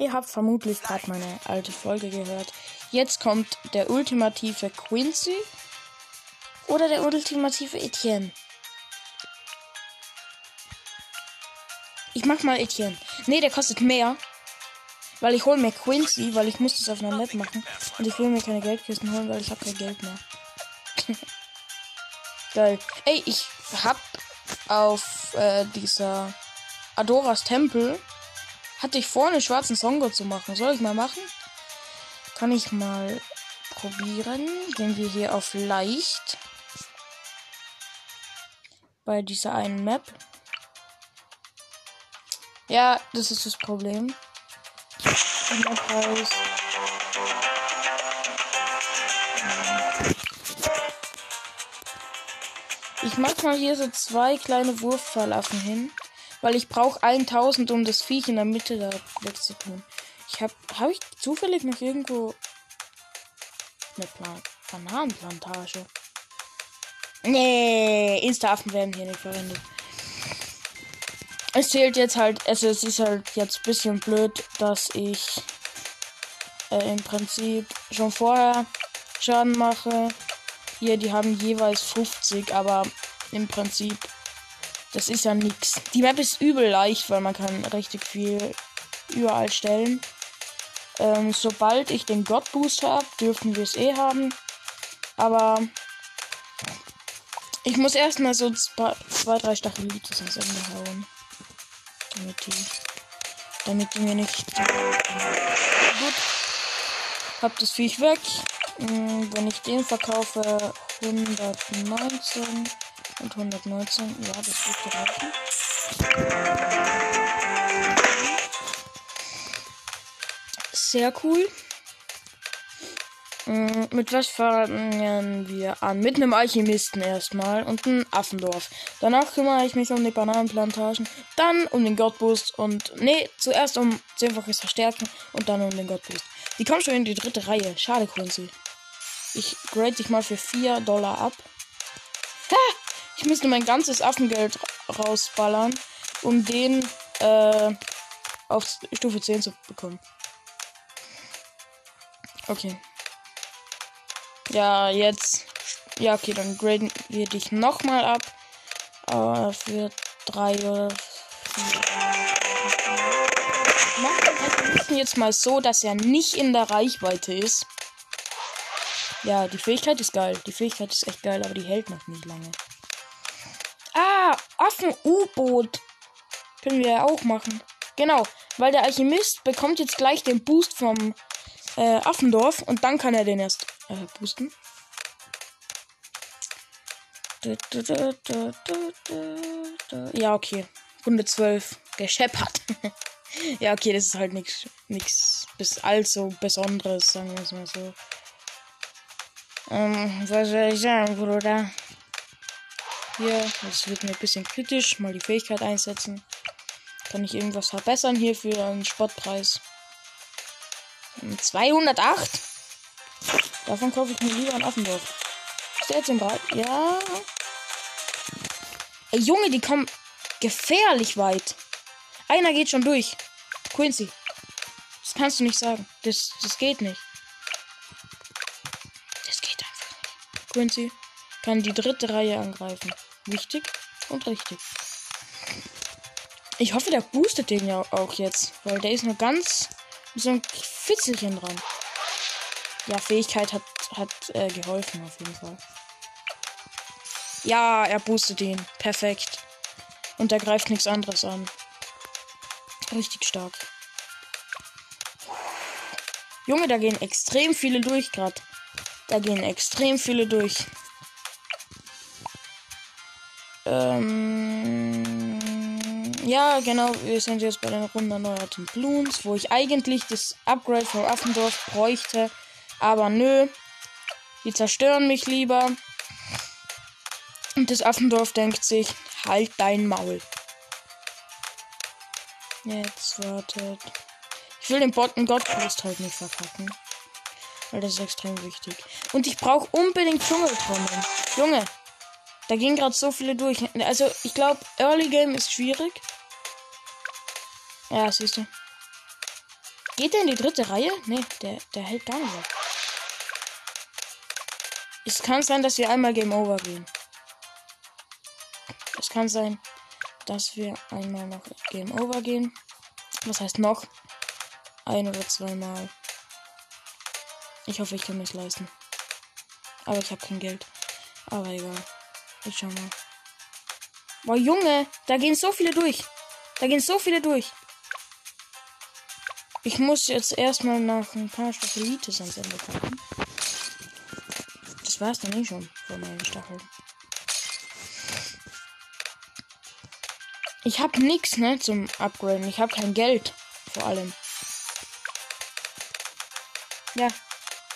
Ihr habt vermutlich gerade meine alte Folge gehört. Jetzt kommt der ultimative Quincy oder der ultimative Etienne. Ich mach mal Etienne. Nee, der kostet mehr. Weil ich hole mir Quincy, weil ich muss das auf einer Map machen. Und ich will mir keine Geldkisten holen, weil ich habe kein Geld mehr. Geil. Ey, ich hab auf äh, dieser Adoras Tempel hatte ich vor, einen schwarzen Songo zu machen. Soll ich mal machen? Kann ich mal probieren. Gehen wir hier auf leicht. Bei dieser einen Map. Ja, das ist das Problem. Die Map heißt Ich mach mal hier so zwei kleine Wurfverlaffen hin, weil ich brauche 1000, um das Viech in der Mitte da wegzutun. Ich hab, habe ich zufällig noch irgendwo eine Plan Bananenplantage? Nee, Instaffen werden hier nicht verwendet. Es zählt jetzt halt, also es ist halt jetzt ein bisschen blöd, dass ich äh, im Prinzip schon vorher Schaden mache hier, die haben jeweils 50, aber im Prinzip, das ist ja nix. Die Map ist übel leicht, weil man kann richtig viel überall stellen. Ähm, sobald ich den God Boost habe, dürfen wir es eh haben. Aber ich muss erstmal so zwei, zwei drei Stachelitis ins Ende hauen. Damit die, damit die mir nicht. Gut. Hab das Viech weg. Hm, wenn ich den verkaufe, 119 und 119, ja, das wird reichen. Sehr cool. Hm, mit was fangen wir an? Mit einem Alchemisten erstmal und einem Affendorf. Danach kümmere ich mich um die Bananenplantagen, dann um den Godboost und nee, zuerst um zehnfaches Verstärken und dann um den Godboost. Die kommen schon in die dritte Reihe. Schade, Quincy. Ich grade dich mal für 4 Dollar ab. Ich müsste mein ganzes Affengeld rausballern, um den äh, auf Stufe 10 zu bekommen. Okay. Ja, jetzt. Ja, okay, dann graden wir dich nochmal ab. Aber für 3 oder 4. Mach den jetzt mal so, dass er nicht in der Reichweite ist. Ja, die Fähigkeit ist geil. Die Fähigkeit ist echt geil, aber die hält noch nicht lange. Ah, Affen-U-Boot. Können wir ja auch machen. Genau, weil der Alchemist bekommt jetzt gleich den Boost vom äh, Affendorf und dann kann er den erst äh, boosten. Ja, okay. Runde 12. Gescheppert. ja, okay, das ist halt nichts nichts bis allzu Besonderes, sagen wir es mal so. Ähm, was soll ich sagen, Bruder? Hier, das wird mir ein bisschen kritisch. Mal die Fähigkeit einsetzen. Kann ich irgendwas verbessern hier für einen Spottpreis? 208? Davon kaufe ich mir lieber ein Affendorf. Ist der jetzt im Breit? Ja. Ey, Junge, die kommen gefährlich weit. Einer geht schon durch. Quincy. Das kannst du nicht sagen. Das, das geht nicht. Quincy kann die dritte Reihe angreifen. Wichtig und richtig. Ich hoffe, der boostet den ja auch jetzt, weil der ist nur ganz so ein Fitzelchen dran. Ja, Fähigkeit hat, hat äh, geholfen auf jeden Fall. Ja, er boostet ihn. Perfekt. Und er greift nichts anderes an. Richtig stark. Junge, da gehen extrem viele durch gerade. Da gehen extrem viele durch. Ähm, ja, genau. Wir sind jetzt bei den Runden erneuerten Bloons, wo ich eigentlich das Upgrade von Affendorf bräuchte. Aber nö. Die zerstören mich lieber. Und das Affendorf denkt sich, halt dein Maul. Jetzt wartet. Ich will den Botten Gottboost halt nicht verkacken. Weil das ist extrem wichtig. Und ich brauche unbedingt Dschungeltrommeln. Junge, da gehen gerade so viele durch. Also, ich glaube, Early Game ist schwierig. Ja, siehst du. Geht der in die dritte Reihe? Nee, der, der hält gar nicht auf. Es kann sein, dass wir einmal Game Over gehen. Es kann sein, dass wir einmal noch Game Over gehen. Was heißt noch? Ein oder zweimal. Ich hoffe, ich kann es leisten. Aber ich habe kein Geld. Aber egal. Ich schau mal. Boah, Junge, da gehen so viele durch. Da gehen so viele durch. Ich muss jetzt erstmal nach ein paar Stachelitis ans Ende kommen. Das war's dann eh schon von meinen Stacheln. Ich hab nix, ne, zum Upgraden. Ich hab kein Geld. Vor allem. Ja,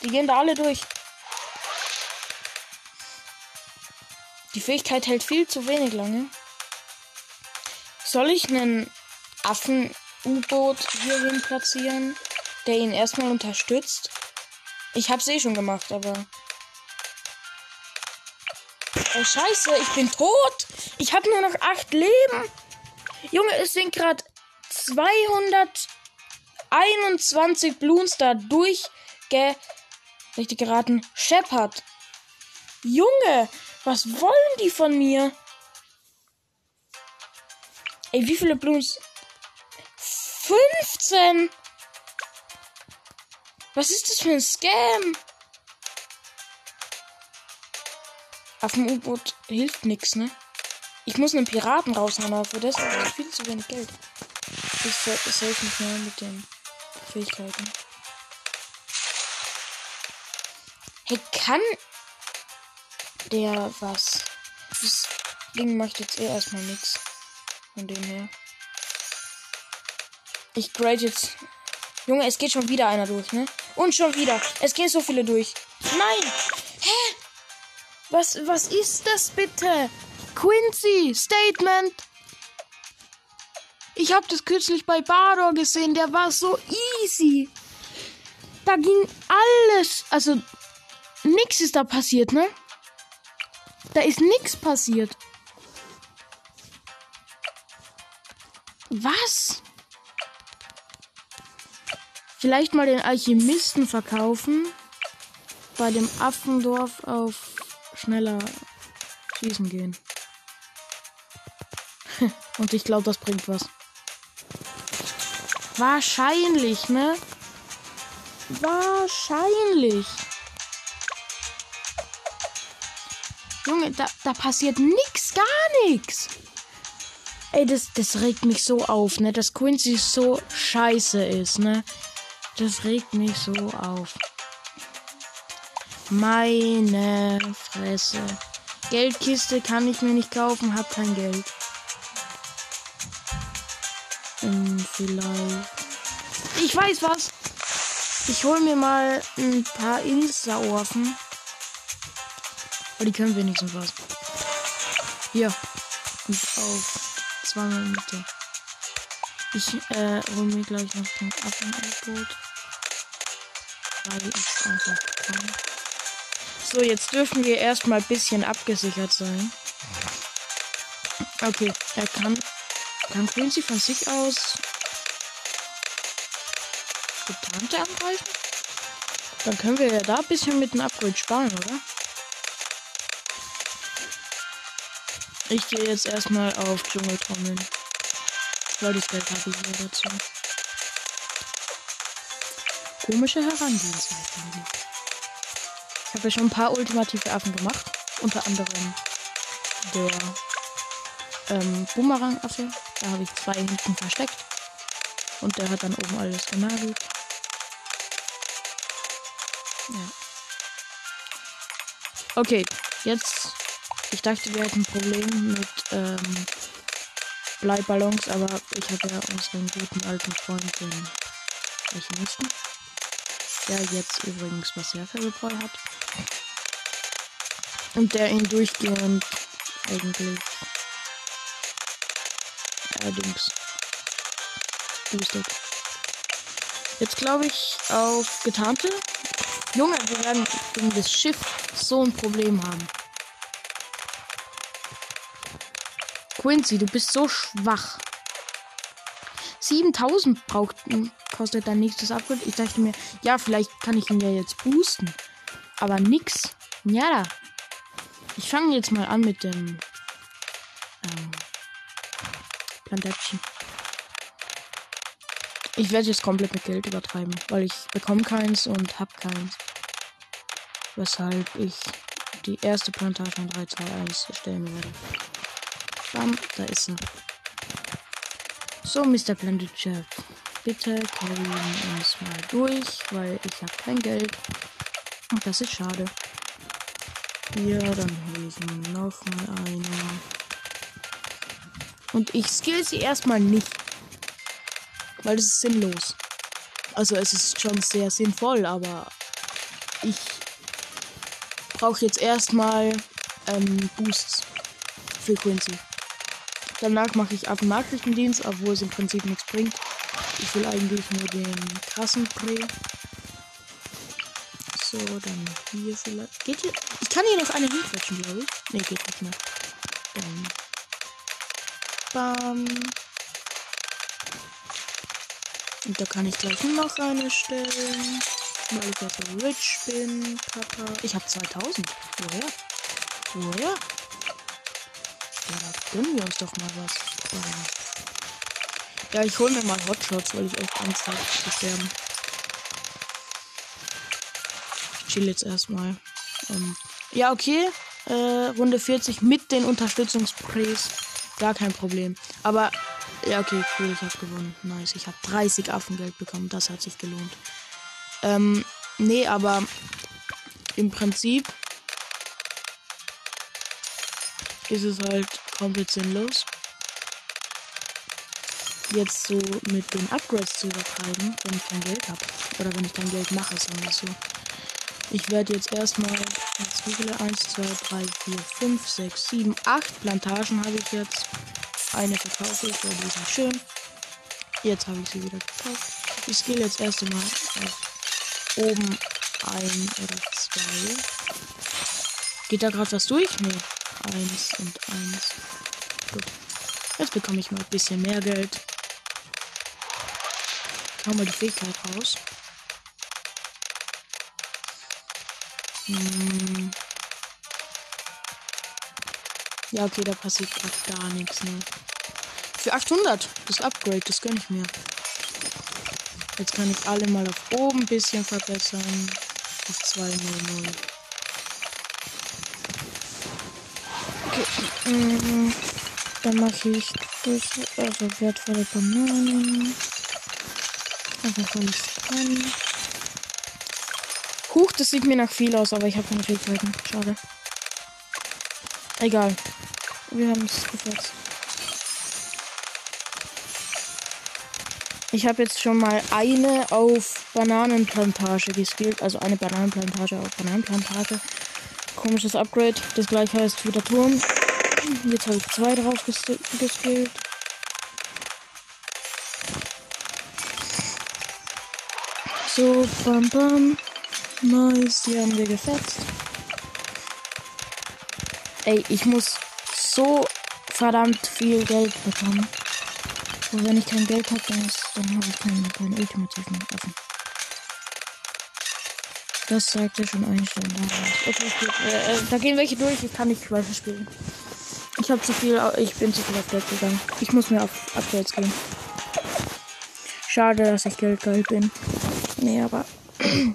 die gehen da alle durch. Fähigkeit hält viel zu wenig lange. Soll ich einen Affen-U-Boot hierhin platzieren, der ihn erstmal unterstützt? Ich hab's eh schon gemacht, aber. Oh Scheiße, ich bin tot. Ich habe nur noch acht Leben. Junge, es sind gerade 221 Bloons da durchge... Richtig geraten. Shepard. Junge, was wollen die von mir? Ey, wie viele Bloons? 15! Was ist das für ein Scam? Auf dem U-Boot hilft nichts, ne? Ich muss einen Piraten raushauen, aber für das habe ich viel zu wenig Geld. Ich safe nicht mehr mit den Fähigkeiten. Hey, kann der was? Das Ding macht jetzt eh erstmal nichts. Von dem her. Ich grade jetzt. Junge, es geht schon wieder einer durch, ne? Und schon wieder. Es gehen so viele durch. Nein! Hä? Was, was ist das bitte? Quincy, Statement. Ich habe das kürzlich bei Bador gesehen, der war so easy. Da ging alles, also nix ist da passiert, ne? Da ist nix passiert. Was? Vielleicht mal den Alchemisten verkaufen. Bei dem Affendorf auf schneller schießen gehen. Und ich glaube, das bringt was. Wahrscheinlich, ne? Wahrscheinlich. Junge, da, da passiert nix, gar nichts. Ey, das, das regt mich so auf, ne? Dass Quincy so scheiße ist, ne? Das regt mich so auf. Meine Fresse. Geldkiste kann ich mir nicht kaufen, hab kein Geld. Ähm, vielleicht. Ich weiß was. Ich hol mir mal ein paar Insta-Orfen. Aber die können wenigstens was. Hier. Und auf zweimal Mitte. Ich äh, hol mir gleich noch ein Affenboot. Weil ich einfach kann. So, jetzt dürfen wir erstmal ein bisschen abgesichert sein. Okay, er kann kann Quincy von sich aus Getante angreifen? Dann können wir ja da ein bisschen mit dem Upgrade sparen, oder? Ich gehe jetzt erstmal auf Dschungeltrommeln. Weil das Geld habe ich hier dazu. Komische Herangehensweise. Ich habe ja schon ein paar ultimative Affen gemacht. Unter anderem der ähm, Boomerang-Affe. Da habe ich zwei hinten versteckt. Und der hat dann oben alles genagelt. Ja. Okay, jetzt. Ich dachte, wir hätten ein Problem mit ähm, Bleiballons, aber ich habe ja unseren guten alten Freund, den Alchemisten. Der jetzt übrigens Berserkergebräu hat. Und der ihn durchgehend eigentlich allerdings boostet. Jetzt glaube ich auf getarnte. Junge, wir werden gegen das Schiff so ein Problem haben. Quincy, du bist so schwach. 7000 braucht, kostet dann nichts das Upgrade. Ich dachte mir, ja, vielleicht kann ich ihn ja jetzt boosten. Aber nix. Ja. Ich fange jetzt mal an mit dem ähm, Plantation. Ich werde jetzt komplett mit Geld übertreiben, weil ich bekomme keins und hab keins. Weshalb ich die erste Plantage in 3, 2, 1 erstellen werde. Bam, da ist sie. So, Mr. Blended Chef. Bitte carryen uns mal durch, weil ich habe kein Geld. Und das ist schade. Hier, dann hole ich mir noch mal eine. Und ich skill sie erstmal nicht. Weil das ist sinnlos. Also es ist schon sehr sinnvoll, aber ich brauche jetzt erstmal ähm, Boosts. Frequency. Danach mache ich Affenmarktdienst, obwohl es im Prinzip nichts bringt. Ich will eigentlich nur den krassen Prä. So, dann hier vielleicht. Geht hier? Ich kann hier noch eine hinquetschen, glaube ich. Ne, geht nicht mehr. Dann. Bam. Und da kann ich gleich noch eine stellen. Weil ich ja so rich bin, Papa. Ich habe 2000. Woher? Woher? Ja, da gönnen wir uns doch mal was. Ja, ich hole mir mal Hotshots, weil ich echt Angst habe zu sterben. Ich chill jetzt erstmal. Ähm, ja, okay. Äh, Runde 40 mit den Unterstützungsprays. Gar kein Problem. Aber, ja, okay, cool, ich habe gewonnen. Nice. Ich habe 30 Affengeld bekommen. Das hat sich gelohnt. Ähm, nee, aber im Prinzip ist es halt komplett sinnlos. Jetzt so mit den Upgrades zu übertreiben, wenn ich kein Geld habe. Oder wenn ich kein Geld mache, sagen wir so. Ich werde jetzt erstmal, jetzt wie viele? 1, 2, 3, 4, 5, 6, 7, 8 Plantagen habe ich jetzt. Eine verkaufe ich, weil die sind schön. Jetzt habe ich sie wieder gekauft. Ich gehe jetzt erst einmal auf oben ein oder zwei. Geht da gerade was durch? Nee. Eins und eins. Gut. Jetzt bekomme ich mal ein bisschen mehr Geld. Hau mal die Fähigkeit raus. Hm. Ja, okay, da passiert gerade gar nichts, ne? Für 800, das Upgrade, das gönne ich mir. Jetzt kann ich alle mal auf oben ein bisschen verbessern. Auf 200. Okay. Mm, dann mache ich das, also wertvolle Bananen. Weil ich kann. Huch, das sieht mir nach viel aus, aber ich habe keine Fähigkeiten. Schade. Egal. Wir haben es gefetzt. Ich habe jetzt schon mal eine auf Bananenplantage geskillt. Also eine Bananenplantage auf Bananenplantage. Komisches Upgrade. Das gleiche heißt wieder Turm. Jetzt habe ich zwei drauf geskillt. So, bam bam. Nice, die haben wir gefetzt. Ey, ich muss so verdammt viel Geld bekommen. Und wenn ich kein Geld habe, dann, dann habe ich keine, keine ultimativen Waffen. Das sagt ja schon einstellen. Okay, äh, äh, da gehen welche durch. Ich kann nicht weiter spielen. Ich habe zu viel, ich bin zu viel auf Geld gegangen. Ich muss mir auf Upgrades gehen. Schade, dass ich geldgeil bin. Nee, aber. Wie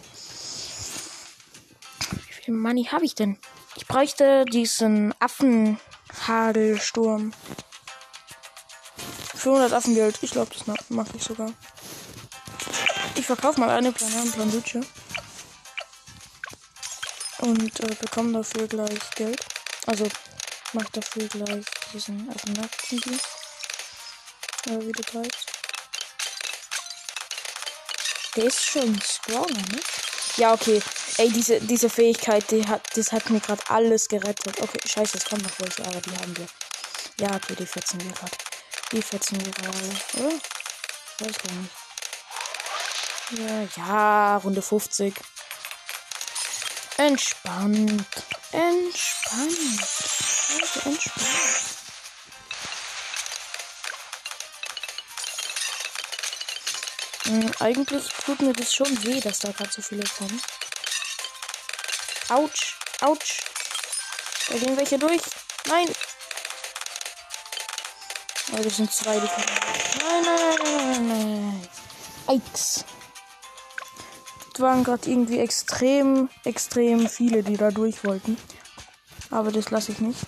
viel Money habe ich denn? Ich bräuchte diesen Affenhagelsturm. 500 Affengeld. Ich glaube, das mache ich sogar. Ich verkaufe mal eine Plananplandutsche. Und äh, bekomme dafür gleich Geld. Also mache dafür gleich diesen Affennachtdienst. Oder wie das heißt. Der ist schon stronger, ne? Ja, okay. Ey, diese, diese Fähigkeit, die hat, das hat mir gerade alles gerettet. Okay, scheiße, es kommen noch welche, aber die haben wir. Ja, okay, die fetzen wir gerade. Die fetzen wir gerade, oder? Weiß gar nicht. Ja, ja, Runde 50. Entspannt. Entspannt. Also entspannt. Mhm, eigentlich tut mir das schon weh, dass da gerade so viele kommen. Autsch, Autsch. Da gehen welche durch. Nein. Oh, das sind zwei, die kommen. Nein, nein, nein, nein, nein. Eiks. Waren gerade irgendwie extrem, extrem viele, die da durch wollten. Aber das lasse ich nicht.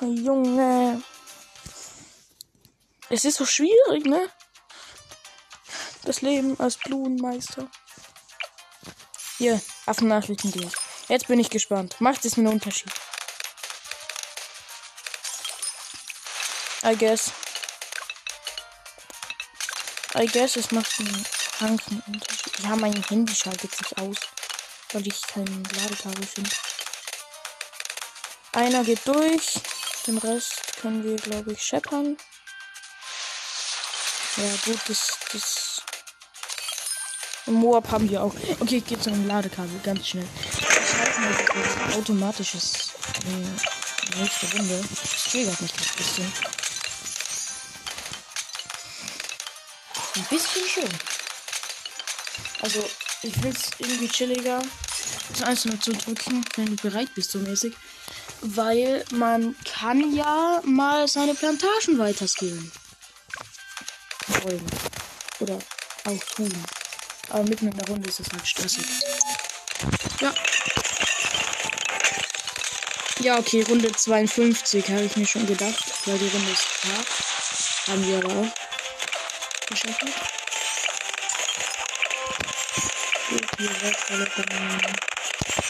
Junge. Es ist so schwierig, ne? Das Leben als Blumenmeister. Hier, Affennachrichtendienst. Jetzt bin ich gespannt. Macht es einen Unterschied? I guess. I guess es macht einen kranken Unterschied. Ja, mein Handy schaltet sich aus, weil ich kein Ladekabel finde. Einer geht durch. Den Rest können wir, glaube ich, scheppern. Ja, gut, das, das. Moab haben wir auch. Okay, geht zu einem Ladekabel, ganz schnell. Ich halte mal automatisches. Äh, nächste Runde. Das triggert mich ein bisschen. Ein bisschen schön. Also, ich will es irgendwie chilliger. Das nur zu drücken, wenn du bereit bist, so mäßig. Weil man kann ja mal seine Plantagen weiterskillen. Wollen. Oder auch tun. Aber mitten in der Runde ist es halt stressig. Ja. Ja, okay, Runde 52 habe ich mir schon gedacht, weil die Runde ist klar. Haben wir aber auch geschafft.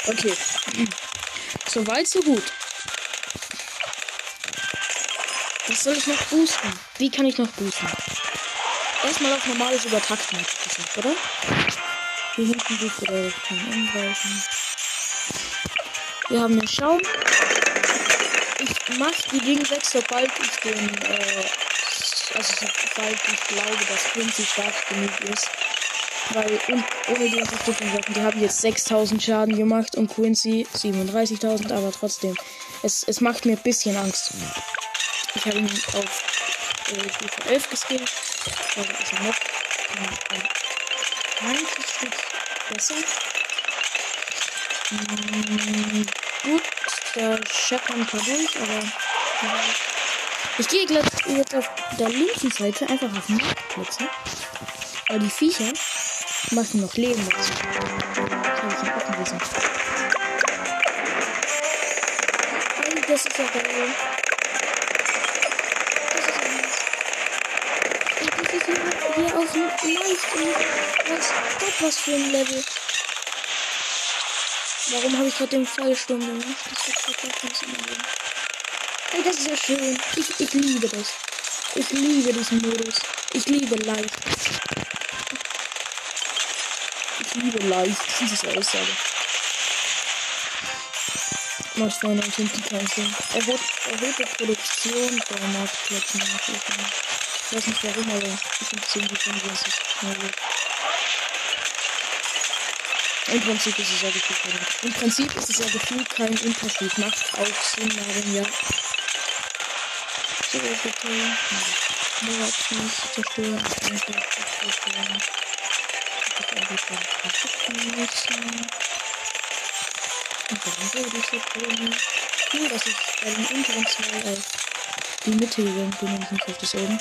Okay. So weit, so gut. Was soll ich noch boosten? Wie kann ich noch boosten? Erstmal auf normales Übertakten, oder? Hier hinten liegt oder kein Umgreifen. Wir haben den Schaum. Ich mach die Dinge weg, sobald ich den, äh, also sobald ich glaube, dass Quincy stark genug ist. Weil und, ohne die Waffen, die haben jetzt 6000 Schaden gemacht und Quincy 37.000, aber trotzdem. Es, es macht mir ein bisschen Angst. Ich habe ihn auf äh, Stufe 11 geskillt. Also ist er noch ein kleines Stück besser. Mm, gut, da scheppern ein durch, aber. Ja. Ich gehe jetzt auf der linken Seite einfach auf Marktplätze. Weil die Viecher machen noch Leben. Das habe ich im Oppenwissen. Und das ist ja geil. Das ist ja nice. Und das ist hier, hier auf dem Leicht. Was Gott, was für ein Level. Warum habe ich gerade den Fallsturm gemacht? Das wird gerade gar nicht Leben. Ey, das ist ja schön. Ich, ich liebe das. Ich liebe diesen Modus. Ich liebe leicht. Ich liebe leicht. Diese Aussage. Hinten keinen Sinn. Erhöht, erhöhte Produktion bei Marktplätzen. Ich weiß nicht warum, aber ich finde 10 Sekunden, dass es schnell wird. Im Prinzip ist es ja gefühlt Im Prinzip ist es ja gefühlt kein Unterschied. Macht auch Sinn, Marvin, ja. So, bitte. Nur nicht zerstören. Und warum würde ich tun? Nur, dass ich bei den unteren zwei auf die Mitte gegangen bin und nicht auf das oben.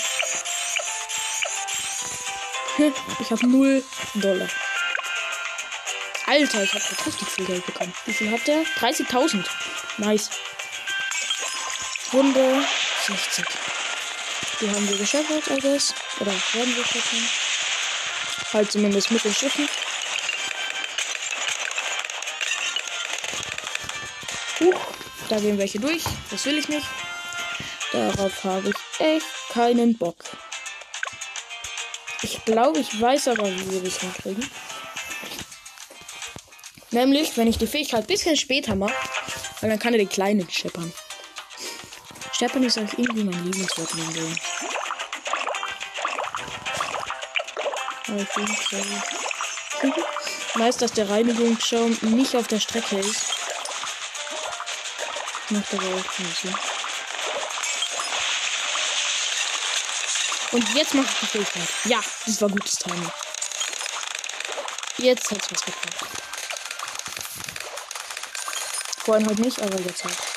Ich habe 0 Dollar. Alter, ich habe richtig viel Geld bekommen. Wie viel hat der? 30.000. Nice. Runde 60. Die haben wir geschafft, I guess. Oder werden wir schaffen. Halt zumindest mit den Schiffen. Huch, da gehen welche durch. Das will ich nicht. Darauf habe ich echt keinen Bock. Ich glaube, ich weiß aber, wie wir das hinkriegen. Nämlich, wenn ich die Fähigkeit ein bisschen später mache, weil dann kann er die Kleinen scheppern. Scheppern ist auch irgendwie mein Lieblingswort in dem Game. Nice, dass der Reinigungsschaum nicht auf der Strecke ist. Macht aber auch keinen Sinn. Und jetzt mache ich die Fähigkeit. Ja, das war gutes Timing. Jetzt hat's was gebracht. Vorhin halt nicht, aber jetzt halt.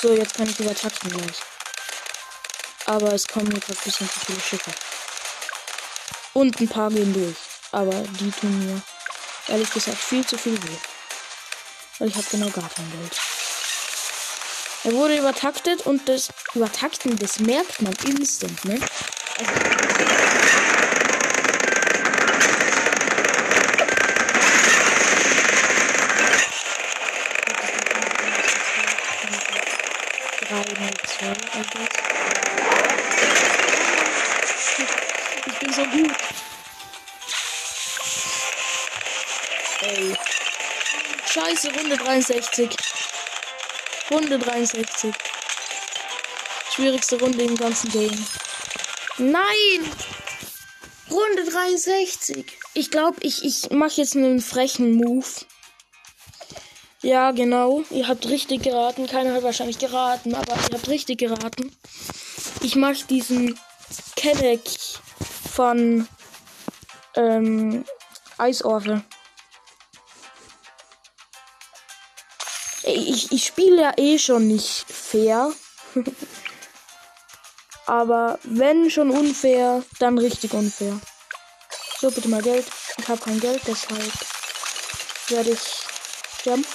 So, jetzt kann ich übertakten gleich. Aber es kommen gerade ein bisschen zu viele Schiffe. Und ein paar gehen durch. Aber die tun mir ehrlich gesagt viel zu viel weh. Weil ich habe genau gar kein Geld. Er wurde übertaktet und das Übertakten, das merkt man instant, ne? Also Scheiße, Runde 63. Runde 63. Schwierigste Runde im ganzen Game. Nein! Runde 63. Ich glaube, ich, ich mache jetzt einen frechen Move. Ja, genau. Ihr habt richtig geraten. Keiner hat wahrscheinlich geraten, aber ihr habt richtig geraten. Ich mache diesen Kenneck von ähm, Eisorfe. Ich, ich spiele ja eh schon nicht fair. aber wenn schon unfair, dann richtig unfair. So, bitte mal Geld. Ich habe kein Geld, deshalb werde ich sterben.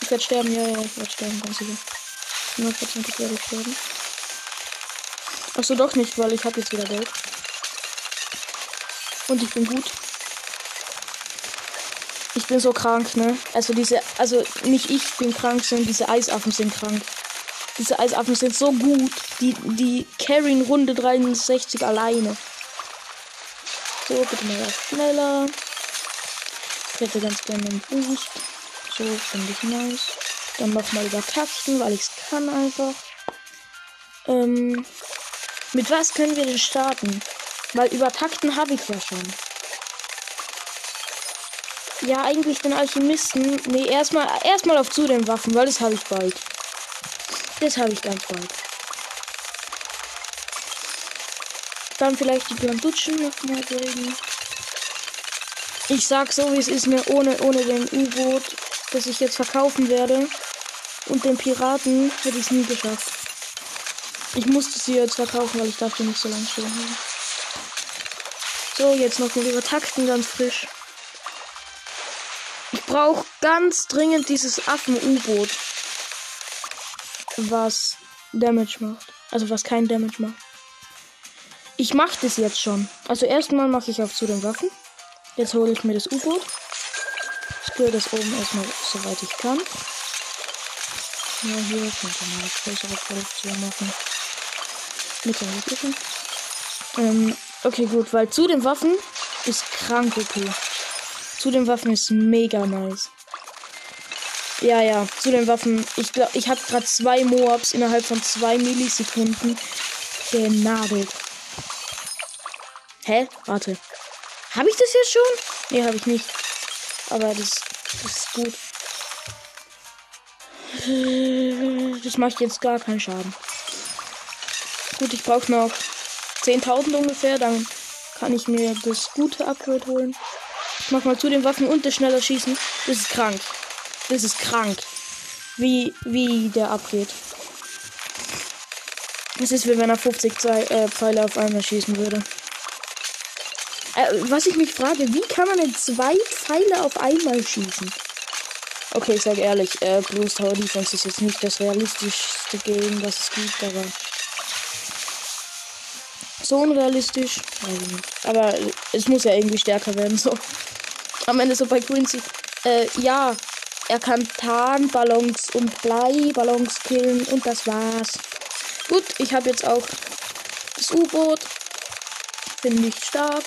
Ich werde sterben, ja, ja, ich werde sterben, ganz sicher. 100% werde ich sterben. Achso, doch nicht, weil ich habe jetzt wieder Geld. Und ich bin gut. Bin so krank, ne? Also diese, also nicht ich bin krank, sondern diese Eisaffen sind krank. Diese Eisaffen sind so gut. Die, die carryen Runde 63 alleine. So, bitte mal schneller. Ich hätte ganz gerne einen Boost. So, finde ich nice. Dann nochmal übertakten, weil ich es kann einfach. Ähm, mit was können wir denn starten? Weil übertakten habe ich ja schon. Ja, eigentlich den Alchemisten. Nee, erstmal erstmal auf zu den Waffen, weil das habe ich bald. Das habe ich ganz bald. Dann vielleicht die Blandutschen nochmal bringen. Ich sag so, wie es ist, mir ohne, ohne den U-Boot das ich jetzt verkaufen werde. Und den Piraten hätte ich es nie geschafft. Ich musste sie jetzt verkaufen, weil ich die nicht so lange stehen. So, jetzt noch mal übertakten, ganz frisch. Ich brauche ganz dringend dieses Affen-U-Boot. Was Damage macht. Also was kein Damage macht. Ich mache das jetzt schon. Also erstmal mache ich auf zu den Waffen. Jetzt hole ich mir das U-Boot spiele das oben erstmal soweit ich kann. Ja, hier könnte man eine größere Produktion machen. Mit der. Ähm, okay, gut, weil zu den Waffen ist krank okay. Zu den Waffen ist mega nice. Ja, ja, zu den Waffen. Ich glaube, ich habe gerade zwei Moabs innerhalb von zwei Millisekunden genagelt. Hä? Warte. Habe ich das jetzt schon? Nee, habe ich nicht. Aber das, das ist gut. Das macht jetzt gar keinen Schaden. Gut, ich brauche noch 10.000 ungefähr. Dann kann ich mir das gute Upgrade holen. Mach mal zu den Waffen und das schneller schießen. Das ist krank. Das ist krank. Wie, wie der abgeht. Es ist wie wenn er 50 Ze äh, Pfeile auf einmal schießen würde. Äh, was ich mich frage, wie kann man denn zwei Pfeile auf einmal schießen? Okay, ich sage ehrlich, äh, Blues Tower Defense ist jetzt nicht das realistischste Game, was es gibt, aber so unrealistisch. Aber es muss ja irgendwie stärker werden, so. Am Ende so bei Quincy. Äh, ja, er kann Tarnballons und Bleiballons killen und das war's. Gut, ich habe jetzt auch das U-Boot. Finde ich stark.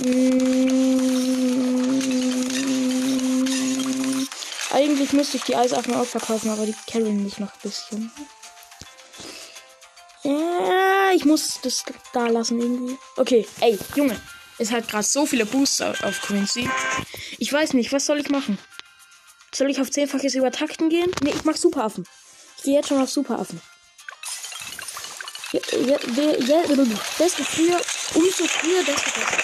Mmh. Eigentlich müsste ich die Eisaffen auch verkaufen, aber die carryen mich noch ein bisschen. Ja, ich muss das da lassen irgendwie. Okay, ey, Junge. Es hat gerade so viele Booster auf Quincy. Ich weiß nicht, was soll ich machen? Soll ich auf zehnfaches Übertakten gehen? Nee, ich mach Superaffen. Ich gehe jetzt schon auf Superaffen. Ja, ja, ja, desto früher, umso früher, desto besser.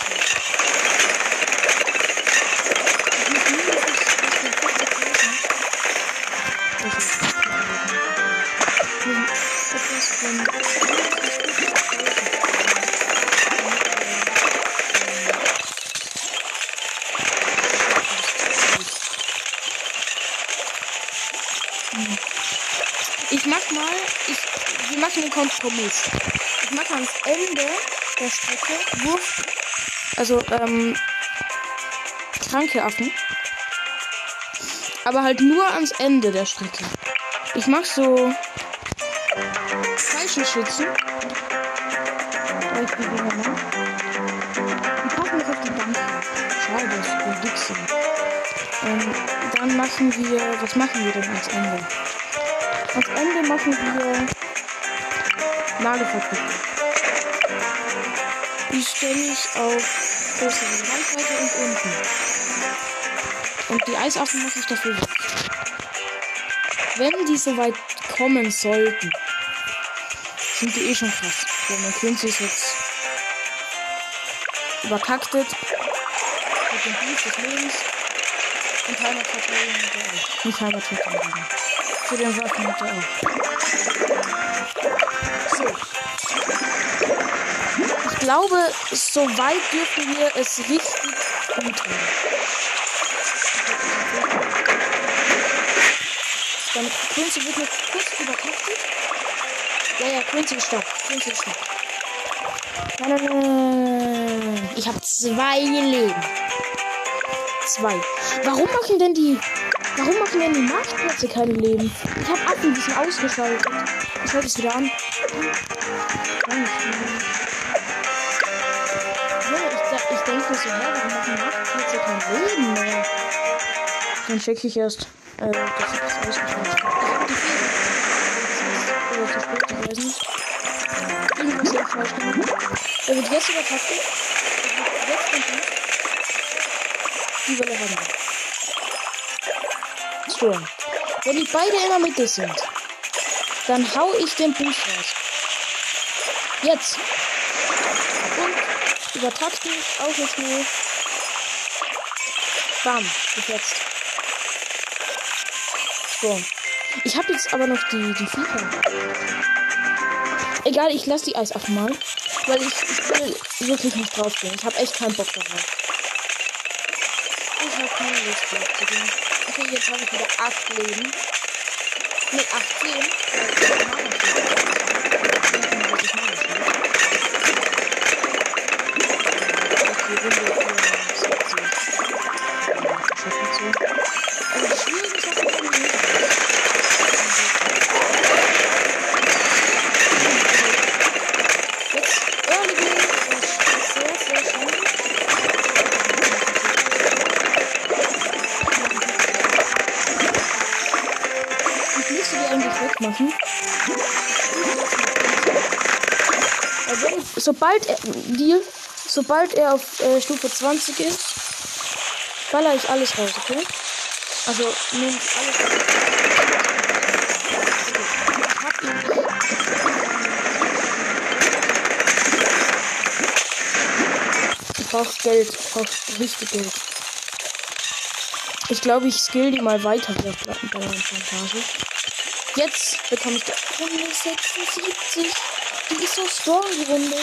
Ich muss mindestens bis zum 40.000. Das ist- Etwas von mindestens 40.000. Ich mach mal, ich, wir machen einen Kompromiss. Ich mache ans Ende der Strecke Wurf, also ähm, kranke Affen. Aber halt nur ans Ende der Strecke. Ich mach so hier, ne? Die passen nicht auf die Bank. Schade, dick sind. Ähm, dann machen wir, was machen wir denn ans Ende? Ans Ende machen wir Nagelfabrik. Die stelle ich auf größere Reichweite und unten. Und die Eisaffen mache ich dafür. Wenn die soweit kommen sollten, sind die eh schon krass. So, mein Quincy ist jetzt übertaktet. Mit dem Boost des Lebens. Und Heimatverteidigung hat er auch. Nicht Heimatverteidigung. Für den Waffen hat er auch. So. Ich glaube, soweit dürfen wir es richtig gut haben. Dann Quincy wird noch kurz übertaktet. Ja, ja, Quincy ist stark. Quincy ist stark. Ich habe zwei Leben. Zwei. Warum machen denn die. Warum machen denn die Marktplätze keine Leben? Ich habe Affen, die sind ausgeschaltet. Ich schalte es wieder an. Ich- denke so, hä, warum machen Marktplätze kein Leben mehr? Dann checke ich erst. Äh, das ist ausgeschaltet. Ich hab die Fehler. Oder zu spät, nicht. Irgendwas hier falsch gemacht. Er wird jetzt. Er wird jetzt komplett. Die Welle haben wir. So. Wenn die beide in der Mitte sind, dann hau ich den Boost raus. Jetzt. Und übertakten, auch nicht schnell. Bam, bis jetzt. So. Ich habe jetzt aber noch die, die Viecher. Egal, ich lasse die Eisaffen mal. Weil ich, ich will wirklich nicht drauf gehen. Ich habe echt keinen Bock darauf. Ich habe keine Lust drauf zu gehen. Okay, jetzt habe ich wieder 8 Leben. Ne, 18. sobald er, die, sobald er auf äh, Stufe 20 ist, baller ich alles raus, okay? Also nehmt alles raus. Ich. Ich brauch Geld. Ich brauch richtig Geld. Ich glaube, ich skill die mal weiter Pla- bei der Plantage. Jetzt bekomme ich die Runde 76. Die ist so strong, die Runde.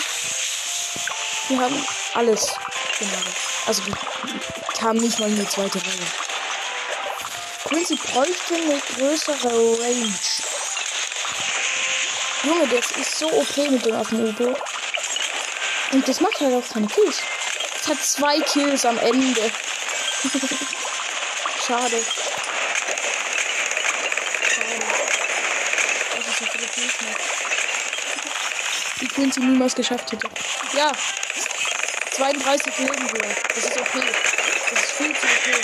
Wir haben alles genagelt. Also wir haben nicht mal eine zweite Reihe. Quincy bräuchte eine größere Range. Junge, das ist so OP mit dem auf dem. Und das macht halt auch keine Kills. Es hat zwei Kills am Ende. Schade. Schade. Das ist viele Kills Die Quincy niemals geschafft hätte. Ja. 32 Leben wieder. Das ist okay. Das ist viel zu okay.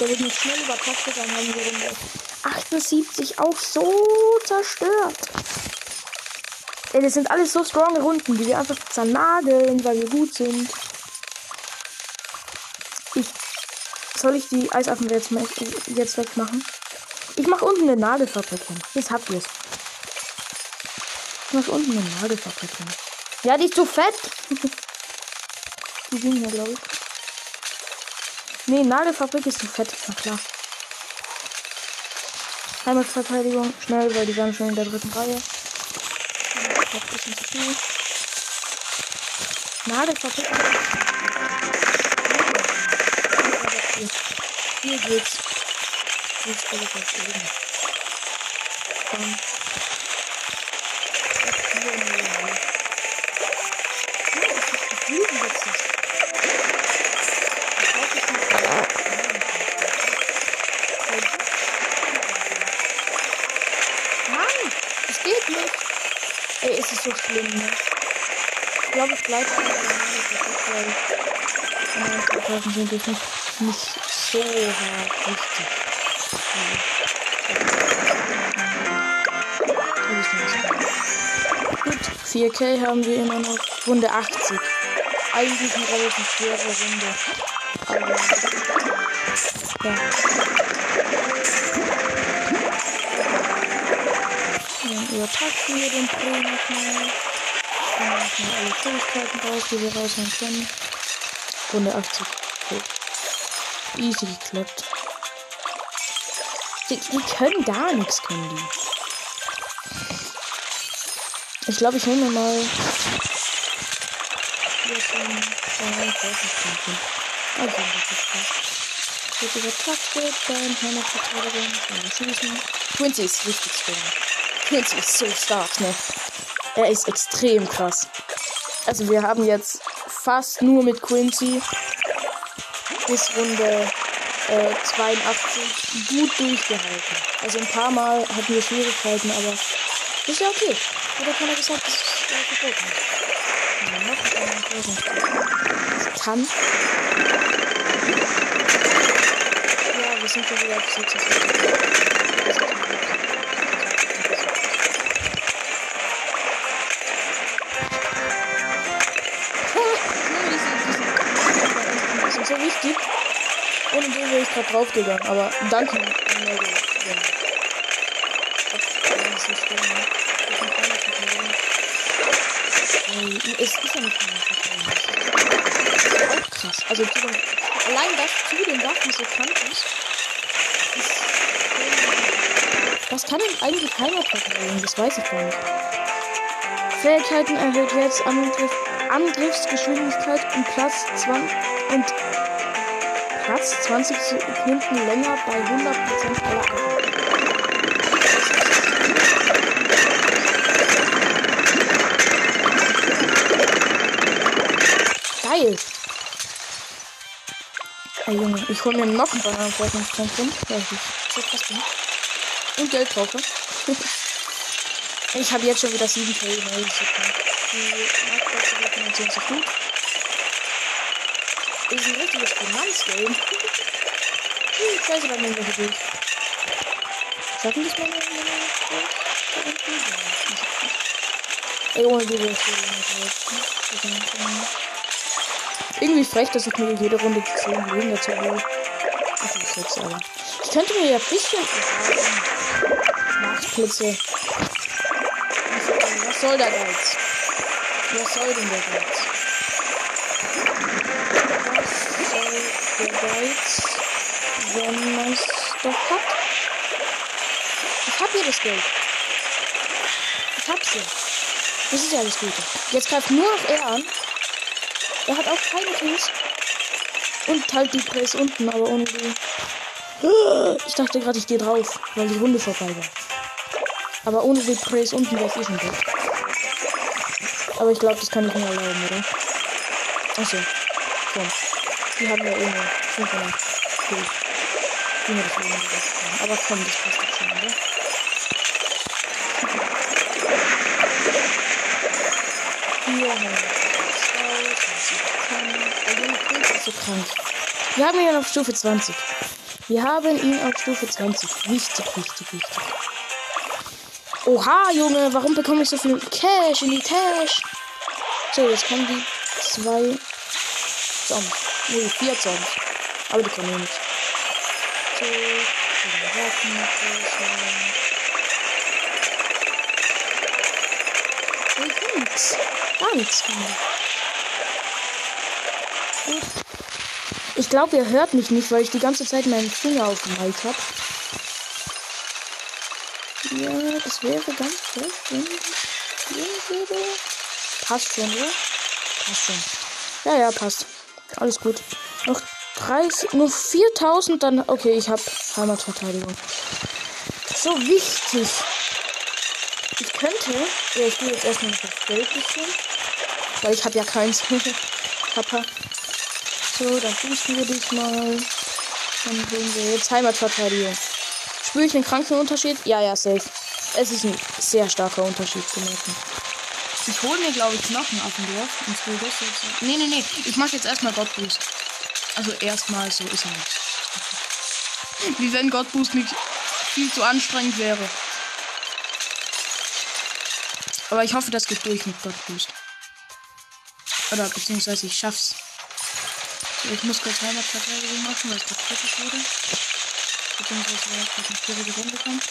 Der wird nicht schnell übertaktet, dann haben wir Runde 78 auch so zerstört. Ey, das sind alles so stronge Runden, die wir einfach zernageln, weil wir gut sind. Ich. Soll ich die Eisaffen jetzt, jetzt wegmachen? Ich mache unten eine Nagelfabrik hin. Jetzt habt ihr es. Nach unten eine Nagelfabrik hin. Ja, die ist zu fett. die sind ja, glaube ich. Nee, Nagelfabrik ist zu fett. Na klar. Heimatverteidigung. Schnell, weil die waren schon in der dritten Reihe. Ein bisschen zu viel. Nagelfabrik. Hier geht's. Hier stelle ich auf oben. Dann. Hier in der Nähe. Ja, ich hab das Gefühl, wie jetzt das. Ich weiß es nicht. Mann, es geht nicht. Ey, es ist so schlimm, ne? Nähe, weil sind jetzt nicht, nicht so hart wichtig. Gut, 4K haben wir immer noch. Runde 80. Eigentlich eine relativ schwere Runde. Aber. Ja. Dann übertakten wir den Pro nochmal. Dann machen wir alle Fähigkeiten raus, die wir raushauen können. Runde 80. Okay. Easy geklappt. Die, die können gar nichts, können die. Ich glaube, ich nehme mal. Hier ist ein. Oh, ich weiß nicht, Also, das ist das. Wird übertaktet, dann Heimatverteidigung, dann schießen. Quincy ist richtig strong. Quincy ist so stark, ne? Er ist extrem krass. Also, wir haben jetzt fast nur mit Quincy bis Runde äh, 82 gut durchgehalten. Also ein paar Mal hatten wir Schwierigkeiten, aber ist ja okay. Hat ja keiner gesagt, dass es äh, verboten ist. Das kann. Ja, wir sind schon wieder auf 46. ich gerade draufgegangen, aber danke. Es ist ja nicht auch krass. Also zu den, allein das zu den Waffen so krank ist, das kann ich eigentlich keiner verteidigen, das weiß ich gar nicht. Fähigkeiten erhöht jetzt Angriff, Angriffsgeschwindigkeit und Platz 20 und Platz 20 Sekunden länger bei 100% aller Attacken. Geil! Hey Junge, ich hol mir noch ein Bananenforschungszentrum, weil ich so krass bin. Und Geld brauche. ich habe jetzt schon wieder 7 K. Die Marktplätze finanzieren sich gut. Das ist richtiges Finanzgame. Dann nehmen wir hier durch. Schaffen das mal? Ey, ohne die Irgendwie frech, dass ich mir jede Runde 10 Leben dazu hole. Ach, ich jetzt aber. Ich könnte mir ja ein bisschen Nachtblitze. Was soll der Geiz? Was soll denn der Geiz? Was Geiz, wenn man es doch hat? Ich hab hier das Geld. Ich hab's hier. Das ist ja das Gute. Jetzt greift nur noch er an. Er hat auch keine Kills. Und halt die Press unten, aber ohne die. Ich dachte gerade, ich gehe drauf, weil die Runde vorbei war. Aber ohne die Press unten wäre ich eh schon tot. Aber ich glaube, das kann ich mir erlauben, oder? Achso. Die haben ja eh nur 500 Kills. Die mir das Leben gesagt haben. Aber komm, das passt jetzt schon, oder? Hier haben wir so krank. Wir haben ihn auf Stufe 20. Wir haben ihn auf Stufe 20. Wichtig, wichtig, wichtig. Oha, Junge, warum bekomme ich so viel Cash in die Cash? So, jetzt kommen die zwei Zombies. Nee, vier Zombies. Aber die kommen nicht. So, Waffen, Der kann nix. Gar nichts kann der. Gut. Ich glaube, ihr hört mich nicht, weil ich die ganze Zeit meinen Finger auf dem Mic habe. Ja, das wäre ganz schlecht, wenn ich gehen würde. Passt schon, oder? Passt schon. Ja, ja, passt. Alles gut. Noch 30, nur 4000, dann. Okay, ich habe Heimatverteidigung. So wichtig. Ich könnte. Ja, ich gehe jetzt erstmal noch das Geld bisschen. Weil ich habe ja keins. Papa. So, dann boosten wir dich mal. Dann sehen wir jetzt Heimatverteidigung. Spüre ich einen kranken Unterschied? Ja, ja, safe. Es ist ein sehr starker Unterschied zu merken. Ich hole mir, glaube ich, Knochen auf dem Dorf. Und spiele das jetzt. Nee, nee, nee. Ich mache jetzt erstmal Gottboost. Also erstmal so ist er nicht. Wie wenn Gottboost nicht viel zu anstrengend wäre. Aber ich hoffe, das geht durch mit Gottboost. Oder beziehungsweise ich schaff's. So, ich muss kurz Heimatverteidigung machen, weil es gerade kritisch wurde. Beziehungsweise weil ich eine schwierige Runde kommt.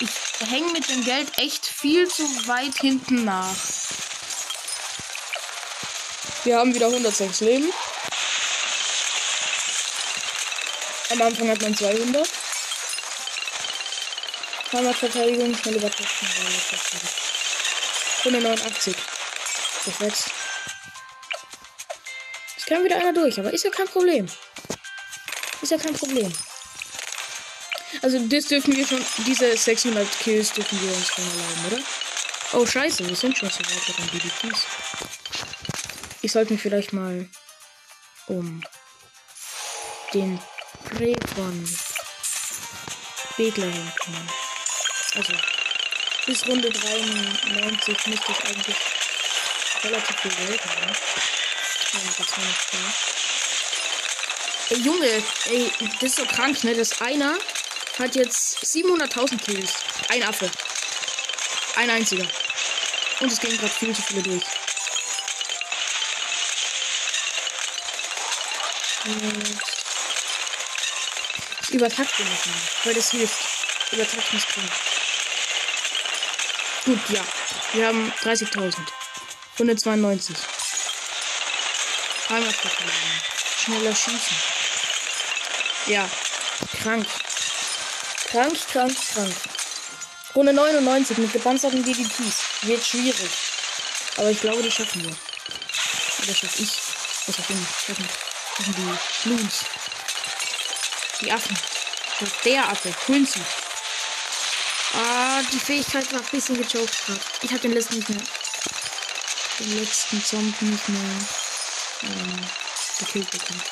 Ich hänge mit dem Geld echt viel zu weit hinten nach. Wir haben wieder 106 Leben. Am Anfang hat man 200. Heimatverteidigung, schnell übertragen. 189. Perfekt. Es kann wieder einer durch, aber ist ja kein Problem. Ist ja kein Problem. Also das dürfen wir schon, diese 600 Kills dürfen wir uns schon erlauben, oder? Oh scheiße, wir sind schon so weit bei den BDPs. Ich sollte mich vielleicht mal um den Prä von Beglerin kümmern. Also bis Runde 93 müsste ich eigentlich relativ viel Geld haben. Ey Junge, ey, das ist so krank, ne? Das einer hat jetzt 700.000 Kills. Ein Affe. Ein einziger. Und es gehen gerade viel zu viele durch. Und ich übertakte mich mal, weil das hilft. Übertakt mich drin. Gut, ja. Wir haben 30.000. 192. Heimatverteidigung. Schneller schießen. Ja. Krank. Krank, krank, krank. Runde 99 mit gepanzerten DDTs. Wird schwierig. Aber ich glaube, die schaffen wir. Oder schaff ich. Was auch immer. Schaffen, schaffen die Loons. Die Affen. Der Affe. Quincy. Ah, die Fähigkeit war ein bisschen gejoked gerade. Ich habe den letzten nicht mehr. Den letzten Zombie nicht mehr ähm, gekillt bekommen.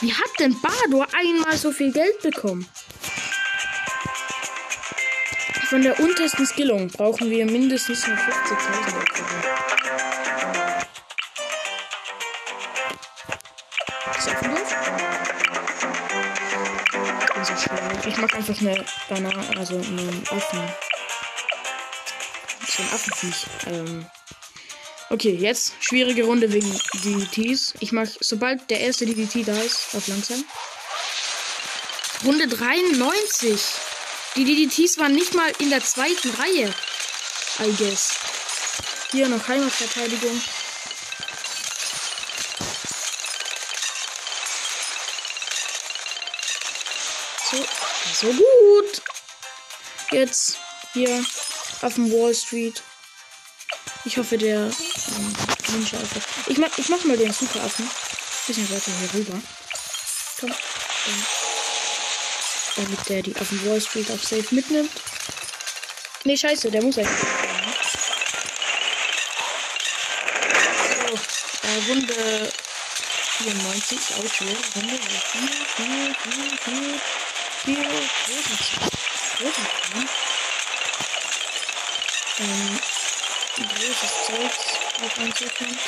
Wie hat denn Bardo einmal so viel Geld bekommen? Von der untersten Skillung brauchen wir mindestens noch 50.000 so schlau. Ich mag einfach eine Banane, also einen Affen. So ein Affenviech. Ähm. Okay, jetzt schwierige Runde wegen DDTs. Ich mach, sobald der erste DDT da ist, auf langsam. Runde 93. Die DDTs waren nicht mal in der zweiten Reihe. I guess. Hier noch Heimatverteidigung. So, so gut. Jetzt hier auf dem Wall Street. Ich hoffe, der ähm, Ich mach, ich mach mal den Superaffen. Bisschen weiter hier rüber. Komm. Dann damit der die auf dem Wall Street auf Safe mitnimmt. Ne, scheiße, der muss einfach. So, äh, Runde 94, auch schwer. Runde 4, 4, 4, 4, 4, großes, Ähm, großes Zeug auf einzukommen.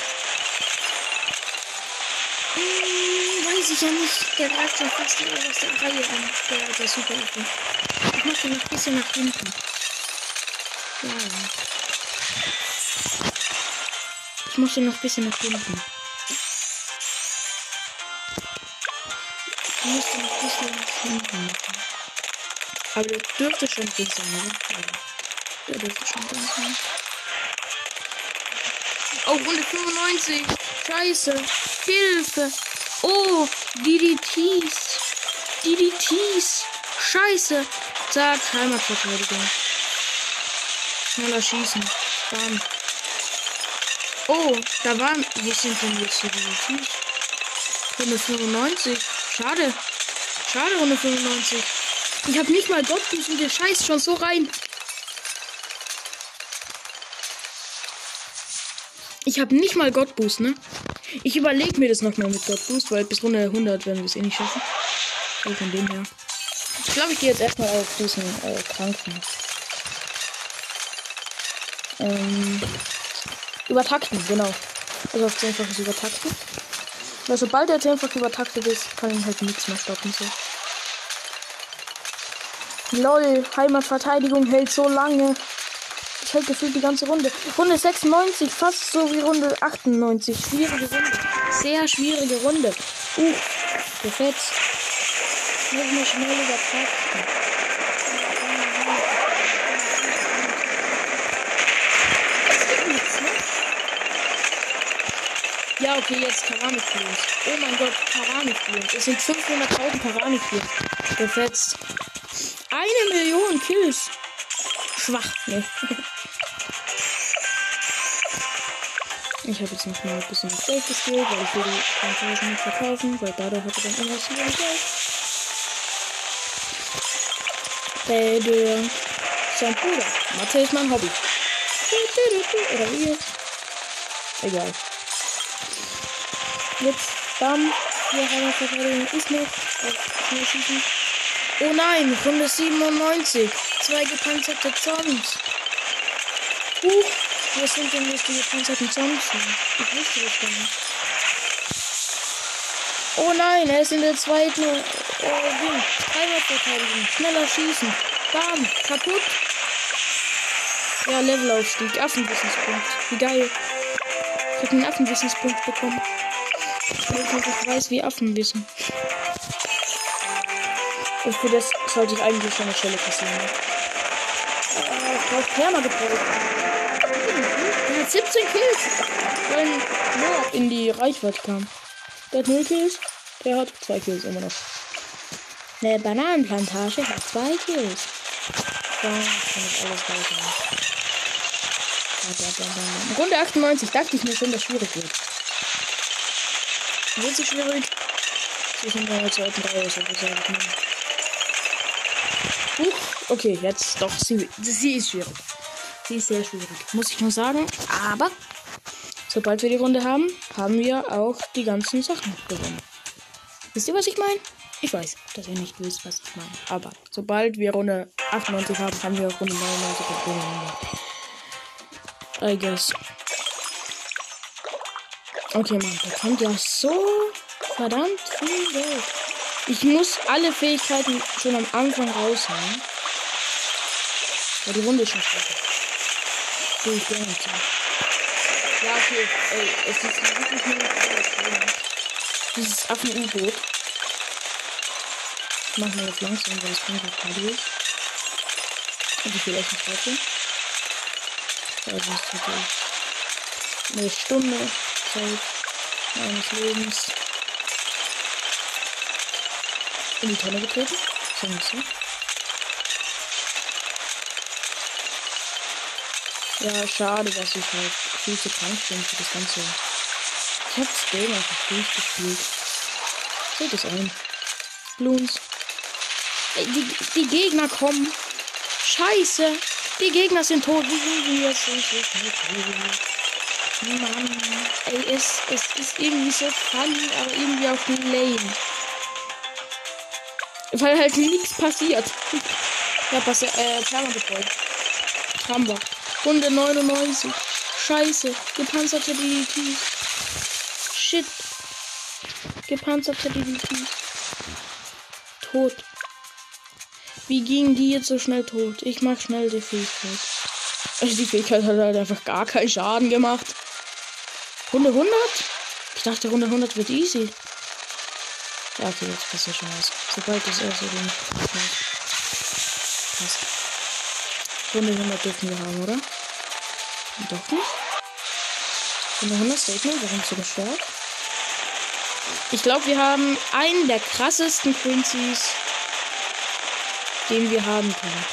Weiß ich ja nicht. Der greift schon fast aus der Reihe an. Der, der super Affe. Ich mach den noch ein bisschen nach hinten. Ja. Ich muss den noch ein bisschen nach hinten. Ich muss den noch ein bisschen nach hinten machen. Aber der dürfte schon drin sein, oder? Ja. Der dürfte schon drin sein. Oh, Runde 95. Scheiße. Hilfe. Oh, DDTs. DDTs. Scheiße. Zack, Heimatverteidigung. Schneller schießen. Bam. Oh, da waren. Wie sind denn jetzt die DDTs? Runde 95. Schade. Schade, Runde 95. Ich habe nicht mal Gottboost und der scheißt schon so rein. Ich habe nicht mal Gottboost, ne? Ich überlege mir das nochmal mit Gottboost, weil bis Runde 100 werden wir es eh nicht schaffen. Also von dem her. Ich glaube, ich gehe jetzt erstmal auf diesen äh, Kranken. Ähm, übertakten, genau. Also auf 10 übertakten. Weil sobald er 10 übertaktet ist, kann ihn halt nichts mehr stoppen. So. Lol, Heimatverteidigung hält so lange. Hält gefühlt die ganze Runde. Runde 96, fast so wie Runde 98. Schwierige Runde. Sehr schwierige Runde. Uh, gefetzt. Muss mir schnell übertragen. Ja, okay, jetzt Keramikfluens. Oh mein Gott, Keramikfluens. Es sind 500.000 Keramikfluens. Gefetzt. Eine Million Kills. Schwach, ne? Ich habe jetzt noch mal ein bisschen Geld gespielt, weil ich will die Plantagen nicht verkaufen, weil dadurch er dann irgendwas mehr Geld. Baby. Sein Bruder. Mathe ist mein Hobby. Oder wie jetzt? Egal. Jetzt, bam. Hier haben wir Verteidigung ist noch. Oh nein, Runde 97. Zwei gepanzerte Zombies. Huch, was sind denn jetzt die gepanzerten Zombies? Ich wusste das gar nicht. Oh nein, er ist in der zweiten äh, Ding. Heimatverteidigung. Schneller schießen. Bam, kaputt. Ja, Levelaufstieg. Affenwissenspunkt. Wie geil. Ich habe einen Affenwissenspunkt bekommen. Ich weiß, wie Affen wissen. Für das sollte ich eigentlich schon eine Stelle passieren. Ne? Äh, ich brauche Perma gebraucht. Er hat 17 Kills. Weil Moab in die Reichweite kam. Der hat 0 Kills. Der hat 2 Kills immer noch. Eine Bananenplantage hat 2 Kills. So, kann ich alles rausnehmen. Runde 98 dachte ich mir schon, dass schwierig wird. Wird sie schwierig? In der zweiten Reihe, so ich mal. Huch, okay, jetzt doch. Sie, sie ist schwierig. Sie ist sehr schwierig, muss ich nur sagen. Aber sobald wir die Runde haben, haben wir auch die ganzen Sachen gewonnen. Wisst ihr, was ich meine? Ich weiß, dass ihr nicht wisst, was ich meine. Aber sobald wir Runde 98 haben, haben wir auch Runde 99 gewonnen. I guess. Okay, Mann, da kommt ja so verdammt viel Geld. Ich muss alle Fähigkeiten schon am Anfang raushauen. Ja, die Runde ist schon schwach. So, ich nicht so. Ja, okay. Ey, es ist wirklich nur Dieses Affen-U-Boot. Machen wir jetzt langsam, weil es kommt gerade durch. Und ich vielleicht nicht heute. Also ist natürlich eine Stunde Zeit meines Lebens. in die Tonne getreten. So so. Ja, schade, dass ich halt viel zu krank bin für das Ganze. Ich hab das Game einfach durchgespielt. Seht es ein. Bloons. Die, die Gegner kommen. Scheiße. Die Gegner sind tot. Wie sind wir jetzt? Mann. Ey, es, es ist irgendwie so funny, aber irgendwie auch lame. Weil halt nichts passiert. Ja, passiert, äh, Permabefreund. Haben wir. Runde 99. Scheiße. Gepanzerte DDTs. Shit. Gepanzerte DDTs. Tot. Wie ging die jetzt so schnell tot? Ich mach schnell die Fähigkeit. Also die Fähigkeit hat halt einfach gar keinen Schaden gemacht. Runde 100? Ich dachte, Runde 100 wird easy. Ja, okay, jetzt passiert schon was. Sobald das erste Ding passt. Runde 100 dürfen wir haben, oder? Doch nicht? Wir 100 Statement? Warum so stark? Ich glaube, wir haben einen der krassesten Quincy's, den wir haben können.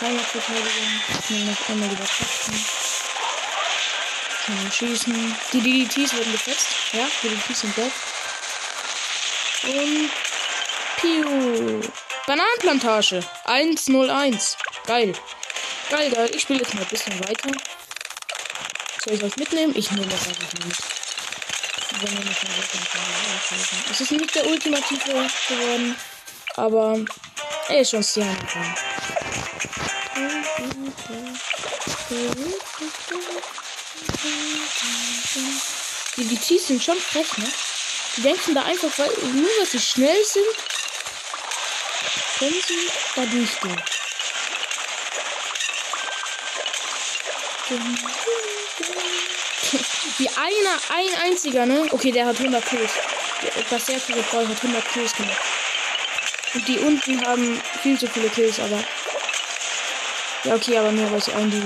Heimatverteidigung. Nur noch einmal überpacken. Kann schießen. Die DDTs wurden gefetzt. Ja, die DDTs sind weg. Und Piu. Bananenplantage. 101. Geil. Geil, geil. Ich spiele jetzt mal ein bisschen weiter. Soll ich was mitnehmen? Ich nehme das einfach mit. Es ist nicht der ultimative geworden, aber er ist schon sehr angekommen. Die DTs sind schon frech, ne? Die denken da einfach, weil nur weil sie schnell sind, können sie da durchgehen. Wie einer, ein einziger, ne? Okay, der hat 100 Kills. Das sehr viele Freunde hat 100 Kills gemacht. Und die unten haben viel zu viele Kills, aber. Ja, okay, aber nur weil sie einen die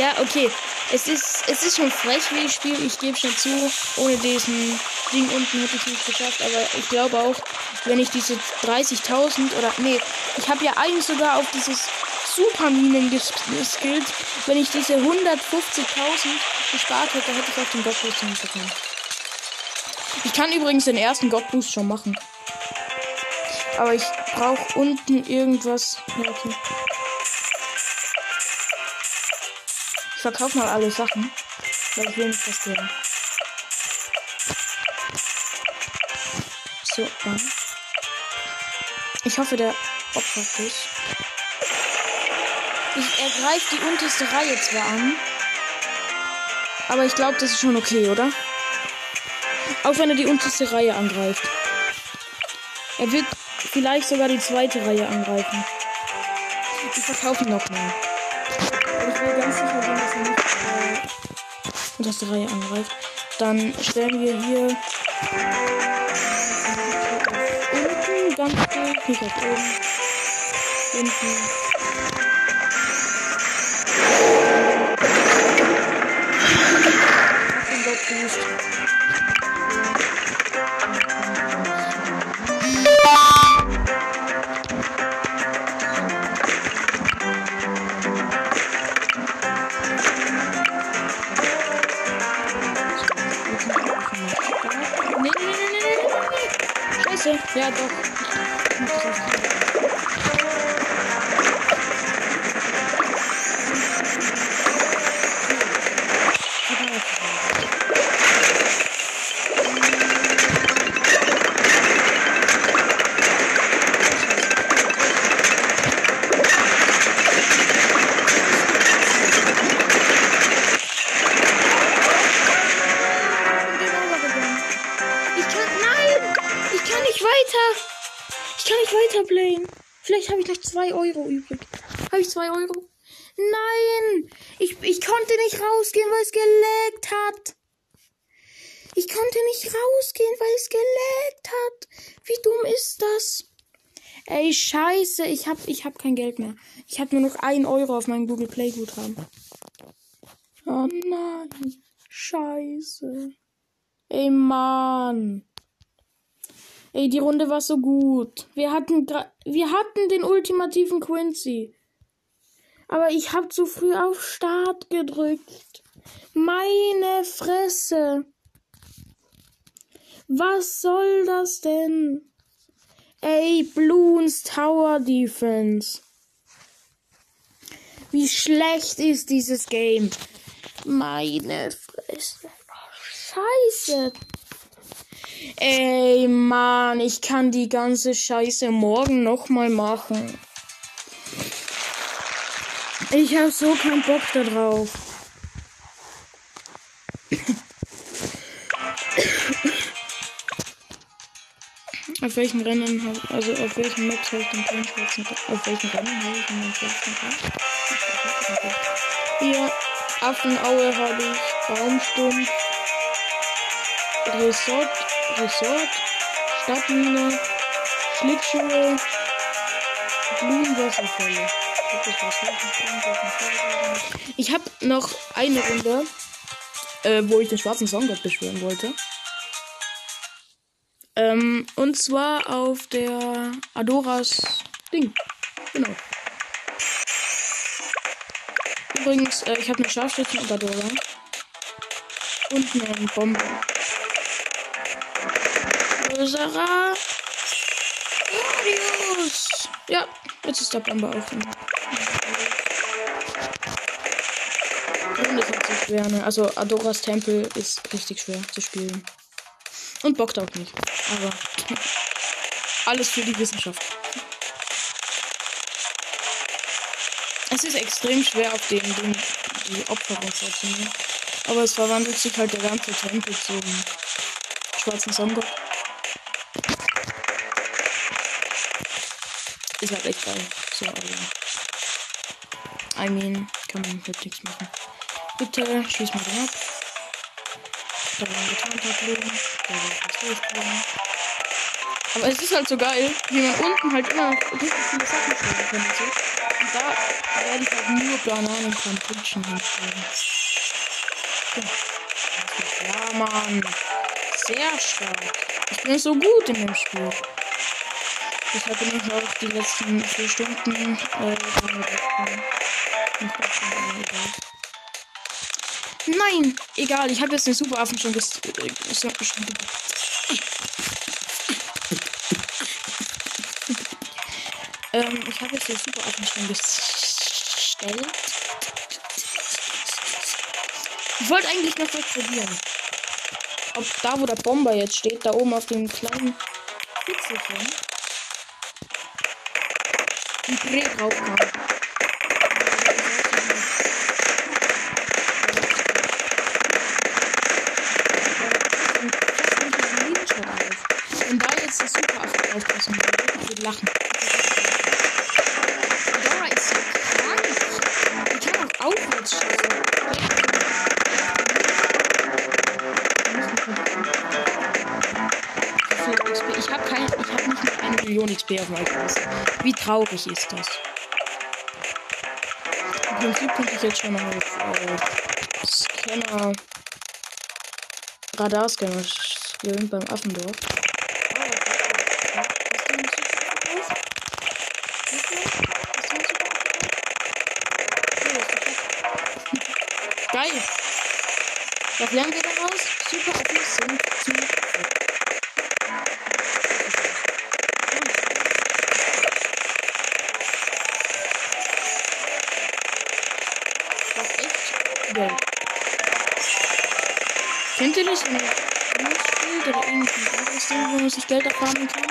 Ja, okay. Es ist, es ist schon frech, wie ich spiele. Ich gebe schon zu. Ohne diesen Ding unten hätte ich nicht geschafft. Aber ich glaube auch, wenn ich diese 30.000 oder. Nee, ich habe ja eigentlich sogar auf dieses Superminen geskillt. Wenn ich diese 150.000 gespart hätte, hätte ich auch den Godboost hinbekommen. Ich kann übrigens den ersten Godboost schon machen. Aber ich brauche unten irgendwas. Ich verkaufe mal alle Sachen. Weil ich will nicht der. So, dann. Ich hoffe, der opfert sich. Ich ergreife die unterste Reihe zwar an. Aber ich glaube, das ist schon okay, oder? Auch wenn er die unterste Reihe angreift. Er wird vielleicht sogar die zweite Reihe angreifen. Ich verkaufe ihn nochmal. Ich will ganz sicher sein, dass er nicht die unterste Reihe angreift. Dann stellen wir hier ganz gut, nicht auf oben. Unten. Boost. Scheiße. Ich hab, ich hab kein Geld mehr. Ich hab nur noch 1 Euro auf meinem Google Play Guthaben. Oh nein. Scheiße. Ey, Mann. Ey, die Runde war so gut. Wir hatten, wir hatten den ultimativen Quincy. Aber ich hab zu früh auf Start gedrückt. Meine Fresse. Was soll das denn? Ey, Bloons Tower Defense. Wie schlecht ist dieses Game? Meine Fresse. Scheiße. Ey, Mann, ich kann die ganze Scheiße morgen nochmal machen. Ich hab so keinen Bock da auf welchen Rennen habe also auf welchen Maps habe ich den Kleinschwarzen Auf welchen Rennen habe ich den schwarzen Hier, Affenaue habe ich, Baumstumpf, Resort, Resort, Stadtmine, Schlittschuhe, Blumenwasserfälle. Ich habe noch eine Runde, äh, wo ich den schwarzen Songgott beschwören wollte. Ähm, und zwar auf der Adoras Ding. Genau. Übrigens, äh, ich habe eine Scharfschützen und Adora. Und eine Bombe. Größerer. Radius. Ja, jetzt ist der Bombe auf. Und das ist so schwer, ne? Also Adoras Tempel ist richtig schwer zu spielen. Und bockt auch nicht. Aber alles für die Wissenschaft. Es ist extrem schwer auf dem Ding die Opferwasser zu nehmen. Aber es verwandelt sich halt der ganze Tempel zum schwarzen Sonnengott. Ist halt echt geil. So, aber. I mean, kann man halt nichts machen. Bitte, schieß mal den ab. Da war ein Gitarrentableau. Aber es ist halt so geil, wie man unten halt immer richtig viele Sachen stellen kann. Und, so. und da werde ich halt nur Bananen von Putschen hinstellen. Ja, Mann. Sehr stark. Ich bin so gut in dem Spiel. Deshalb bin ich auch die letzten vier Stunden äh, Nein, egal, ich habe jetzt den Superaffen schon ges äh, ähm, ich habe jetzt den Superaffen schon gestellt. Ich wollte eigentlich noch was probieren. Ob da, wo der Bomber jetzt steht, da oben auf dem kleinen Pixelchen, ein Dreh drauf kam. Meinem Kurs. Wie traurig ist das? Im Prinzip könnte ich jetzt schon auf äh, Scanner, Radarscanner skillen beim Affendorf. Geil! Was lernen wir daraus? Super Affis sind zu Kennt ihr das in einem Spiel oder irgendein anderes Ding, wo man sich Geld erfahren kann?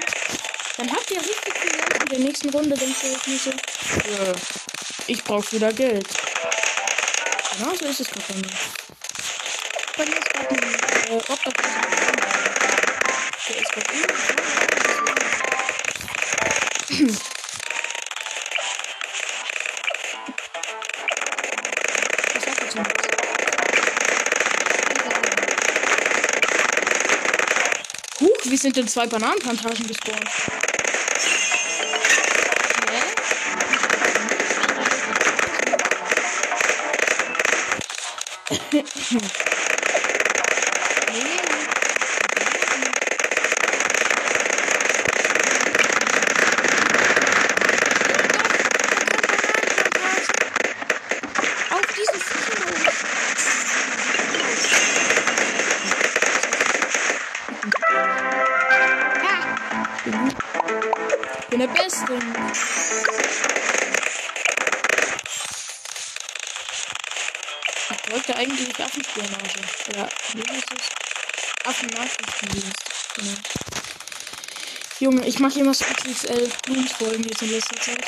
Dann habt ihr richtig viel Geld in der nächsten Runde, denkt ihr euch nicht so, äh, ich brauche wieder Geld. Genau so ist es gerade bei mir. Bei mir ist gerade ein äh, Obdachloser. Der ist gerade eben. sind denn zwei Bananenplantagen gespawnt? Hä? Genau. Junge, ich mache immer so XXL Blumenfolgen jetzt in letzter Zeit.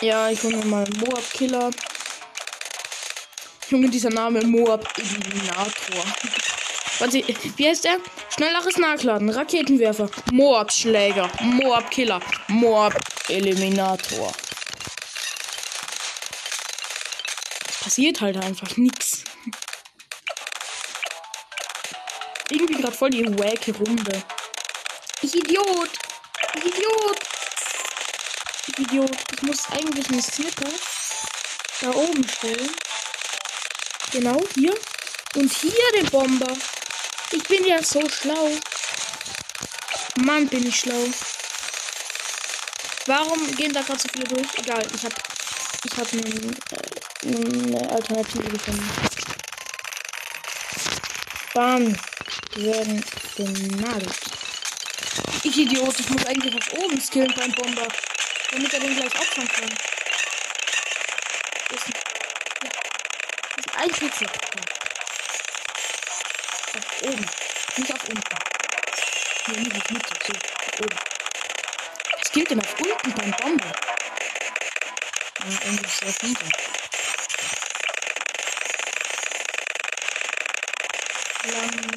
Ja, ich hole mir mal Moab Killer. Junge, dieser Name Moab Eliminator. Warte, wie heißt der? Schnelleres Nachladen, Raketenwerfer, Moab Schläger, Moab Killer, Moab Eliminator. Passiert halt einfach nichts. Irgendwie gerade voll die wacke Runde. Ich Idiot. Ich Idiot. Ich Idiot. Ich muss eigentlich einen Sniper da oben stellen. Genau, hier. Und hier den Bomber. Ich bin ja so schlau. Mann, bin ich schlau. Warum gehen da gerade so viele durch? Egal, ich habe ich hab äh, eine Alternative gefunden. Bam. Werden genagelt. Ich Idiot, ich muss eigentlich auf oben skillen beim Bomber. Damit er den gleich opfern kann. Das ist, ein Pixel. Ja. Auf oben. Nicht auf unten. Nee, nicht auf Mitte. So, auf oben. Was gilt auf unten beim Bomber? Ja, eigentlich sehr runter. Lang,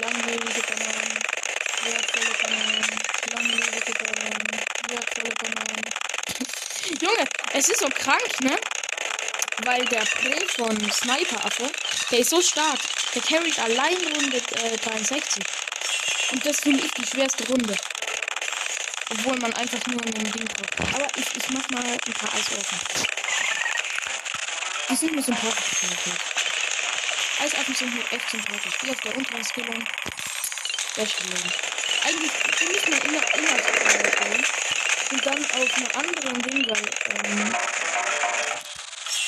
langlebige Bananen, wertvolle Bananen, langlebige Bananen, wertvolle Bananen. Junge, es ist so krank, ne? Weil der Prä von Sniper-Affe, der ist so stark. Der carried allein Runde äh, 63. Und das finde ich die schwerste Runde. Obwohl man einfach nur in den Ding kommt. Aber ich, ich mach mal ein paar Eisofen. Die sind mir sympathisch. Okay. Eisaffen sind mir echt sympathisch. Die auf der unteren Skillung. Beste Leben. Eigentlich bin ich mal immer, immer gehen. Und dann auf einer anderen Ding, weil, ähm,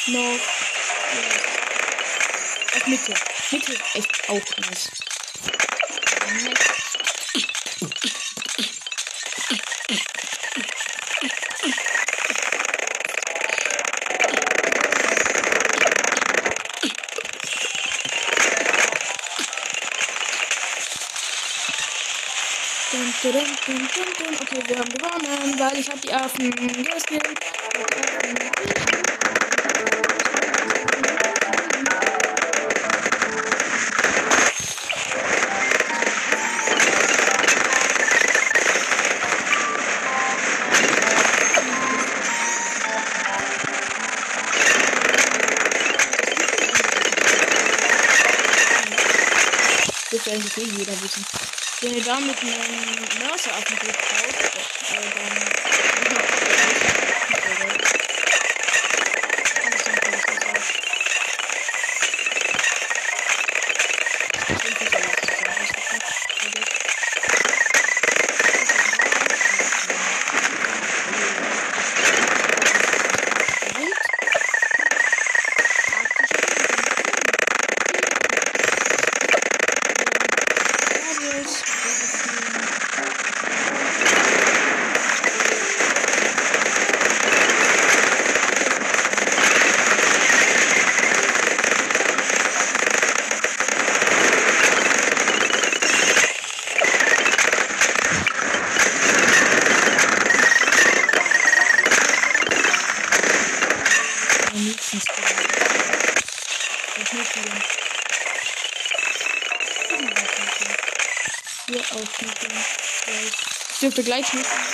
noch, ja, auf Mitte. Mitte echt auch nice. Dun, dun, dun, dun, dun. Okay, wir haben gewonnen, weil ich habe die Affen geskillt. Das will eigentlich jeder wissen. Wenn ihr da mit einem Mörser auf den Weg baut, äh, dann. Am liebsten spawnen. Das muss ich denn. Hier auch nicht. Gleich. Ich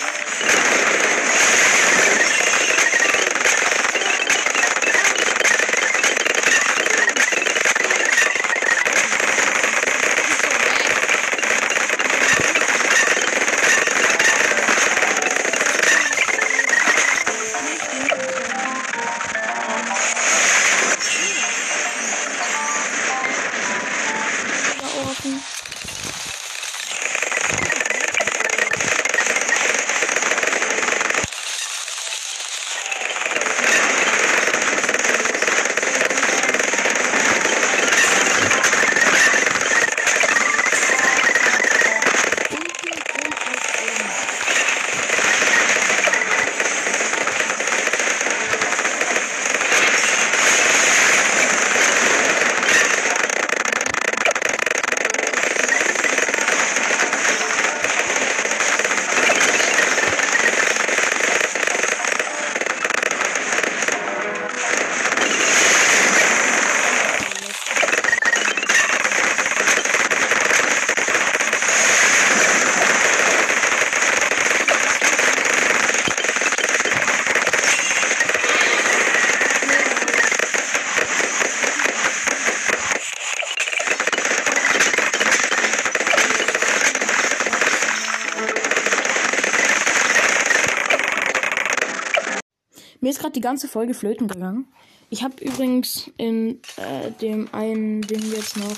Mir ist gerade die ganze Folge flöten gegangen. Ich habe übrigens in äh, dem einen Ding jetzt noch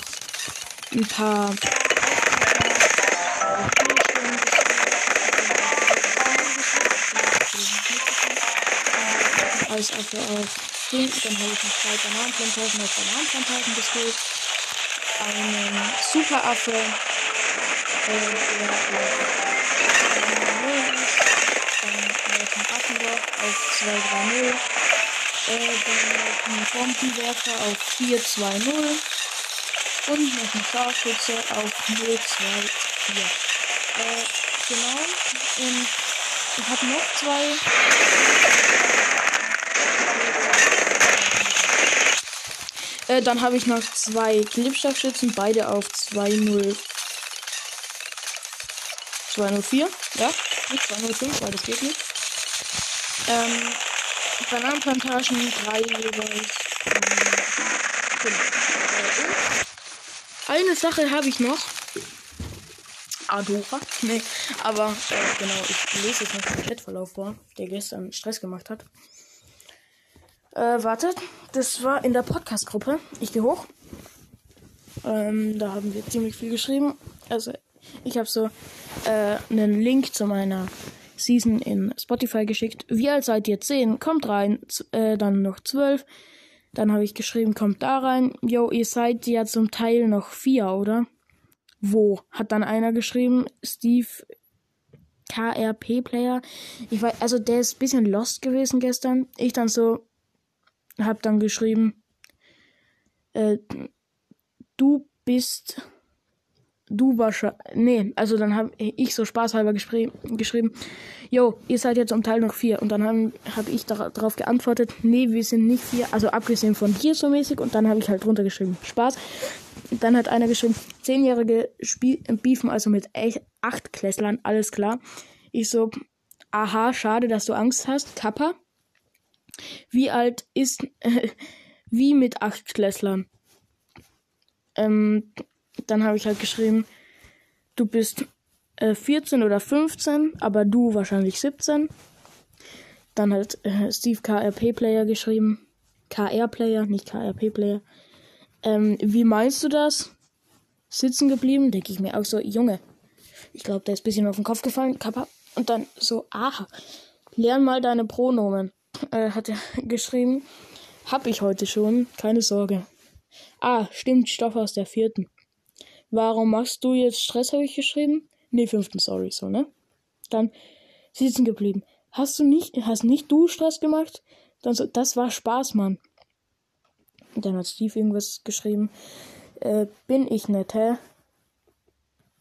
ein paar als Affe auf Ding. Dann habe ich noch zwei Bananenplantagen auf Bananenplantagen gespielt. Einen Superaffe, äh, auf 230. Äh, dann noch einen Bombenwerfer auf 420 und noch einen Scharfschütze auf 024. Äh, genau. Und ich habe noch zwei Äh, dann habe ich noch zwei Klebstoffschützen, beide auf 2-0. 204, ja, nicht 205, weil das geht nicht. Ähm, Bananenplantagen, drei jeweils. Eine Sache habe ich noch. Adora. Nee, aber äh, genau, ich lese jetzt noch den Chatverlauf vor, der gestern Stress gemacht hat. Äh, wartet, das war in der Podcast-Gruppe. Ich gehe hoch. Ähm, da haben wir ziemlich viel geschrieben. Also, ich habe so äh, einen Link zu meiner Season in Spotify geschickt. Wie alt seid ihr? 10? Kommt rein. Z äh, dann noch 12. Dann habe ich geschrieben, kommt da rein. Yo, ihr seid ja zum Teil noch 4, oder? Wo? Hat dann einer geschrieben. Steve KRP Player. Ich weiß, also der ist ein bisschen lost gewesen gestern. Ich dann so, hab dann geschrieben, äh, du bist, du wahrscheinlich, nee, also dann habe ich so spaßhalber geschrieben, yo, ihr seid jetzt um Teil noch vier. Und dann habe hab ich darauf geantwortet, nee, wir sind nicht vier, also abgesehen von dir so mäßig. Und dann habe ich halt drunter geschrieben, Spaß. Dann hat einer geschrieben, zehnjährige Beefen, also mit echt acht Klässlern, alles klar. Ich so, aha, schade, dass du Angst hast, Kappa. Wie alt ist äh, wie mit acht Klässlern? Ähm, dann habe ich halt geschrieben, du bist äh, 14 oder 15, aber du wahrscheinlich 17. Dann hat äh, Steve KRP Player geschrieben. KR Player, nicht KRP Player. Ähm, wie meinst du das? Sitzen geblieben? Denke ich mir auch so, Junge. Ich glaube, der ist ein bisschen auf den Kopf gefallen. Kappa. Und dann so, aha. Lern mal deine Pronomen äh, hat er geschrieben. Hab ich heute schon, keine Sorge. Ah, stimmt, Stoff aus der vierten. Warum machst du jetzt Stress, habe ich geschrieben? Nee, fünften, sorry, so, ne? Dann sitzen geblieben. Hast du nicht, hast nicht du Stress gemacht? Dann so, das war Spaß, Mann. dann hat Steve irgendwas geschrieben. Äh, bin ich nett, hä?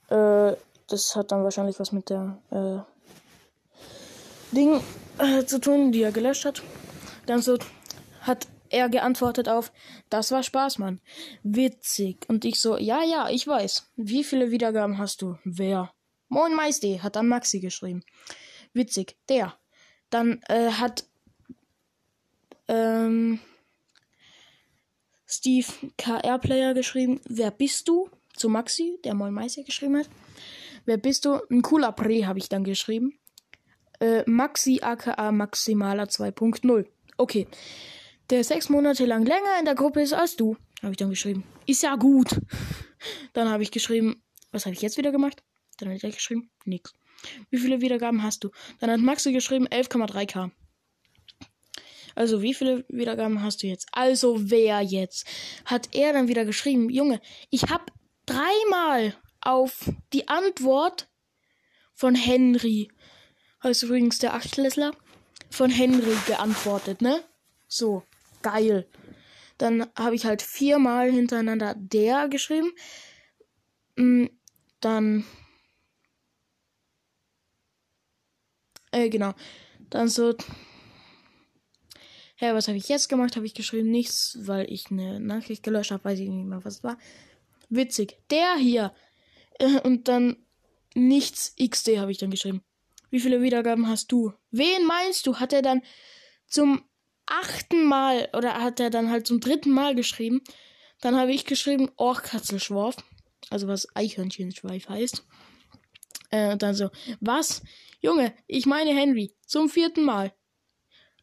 Äh, das hat dann wahrscheinlich was mit der, äh, Ding äh, zu tun, die er gelöscht hat. Dann so hat er geantwortet auf, das war Spaß, Mann. Witzig. Und ich so, ja, ja, ich weiß. Wie viele Wiedergaben hast du? Wer? Moin Meister, hat dann Maxi geschrieben. Witzig, der. Dann äh, hat ähm, Steve KR Player geschrieben, wer bist du? Zu Maxi, der Moin Meister geschrieben hat. Wer bist du? Ein cooler Pre, habe ich dann geschrieben. Äh, Maxi aka Maximaler 2.0. Okay. Der sechs Monate lang länger in der Gruppe ist als du. Habe ich dann geschrieben. Ist ja gut. Dann habe ich geschrieben, was habe ich jetzt wieder gemacht? Dann hat er geschrieben, nix. Wie viele Wiedergaben hast du? Dann hat Maxi geschrieben, 11,3k. Also, wie viele Wiedergaben hast du jetzt? Also, wer jetzt? Hat er dann wieder geschrieben, Junge, ich habe dreimal auf die Antwort von Henry heißt übrigens der Achtklässler, von Henry geantwortet, ne? So, geil. Dann habe ich halt viermal hintereinander der geschrieben. Mm, dann. Äh, genau. Dann so. Hä, was habe ich jetzt gemacht? Habe ich geschrieben nichts, weil ich eine Nachricht gelöscht habe. Weiß ich nicht mehr, was es war. Witzig. Der hier. Äh, und dann nichts XD habe ich dann geschrieben. Wie viele Wiedergaben hast du? Wen meinst du? Hat er dann zum achten Mal oder hat er dann halt zum dritten Mal geschrieben? Dann habe ich geschrieben Orchkatzelschworf. Also was Eichhörnchenschweif heißt. Äh, und dann so, was? Junge, ich meine Henry. Zum vierten Mal.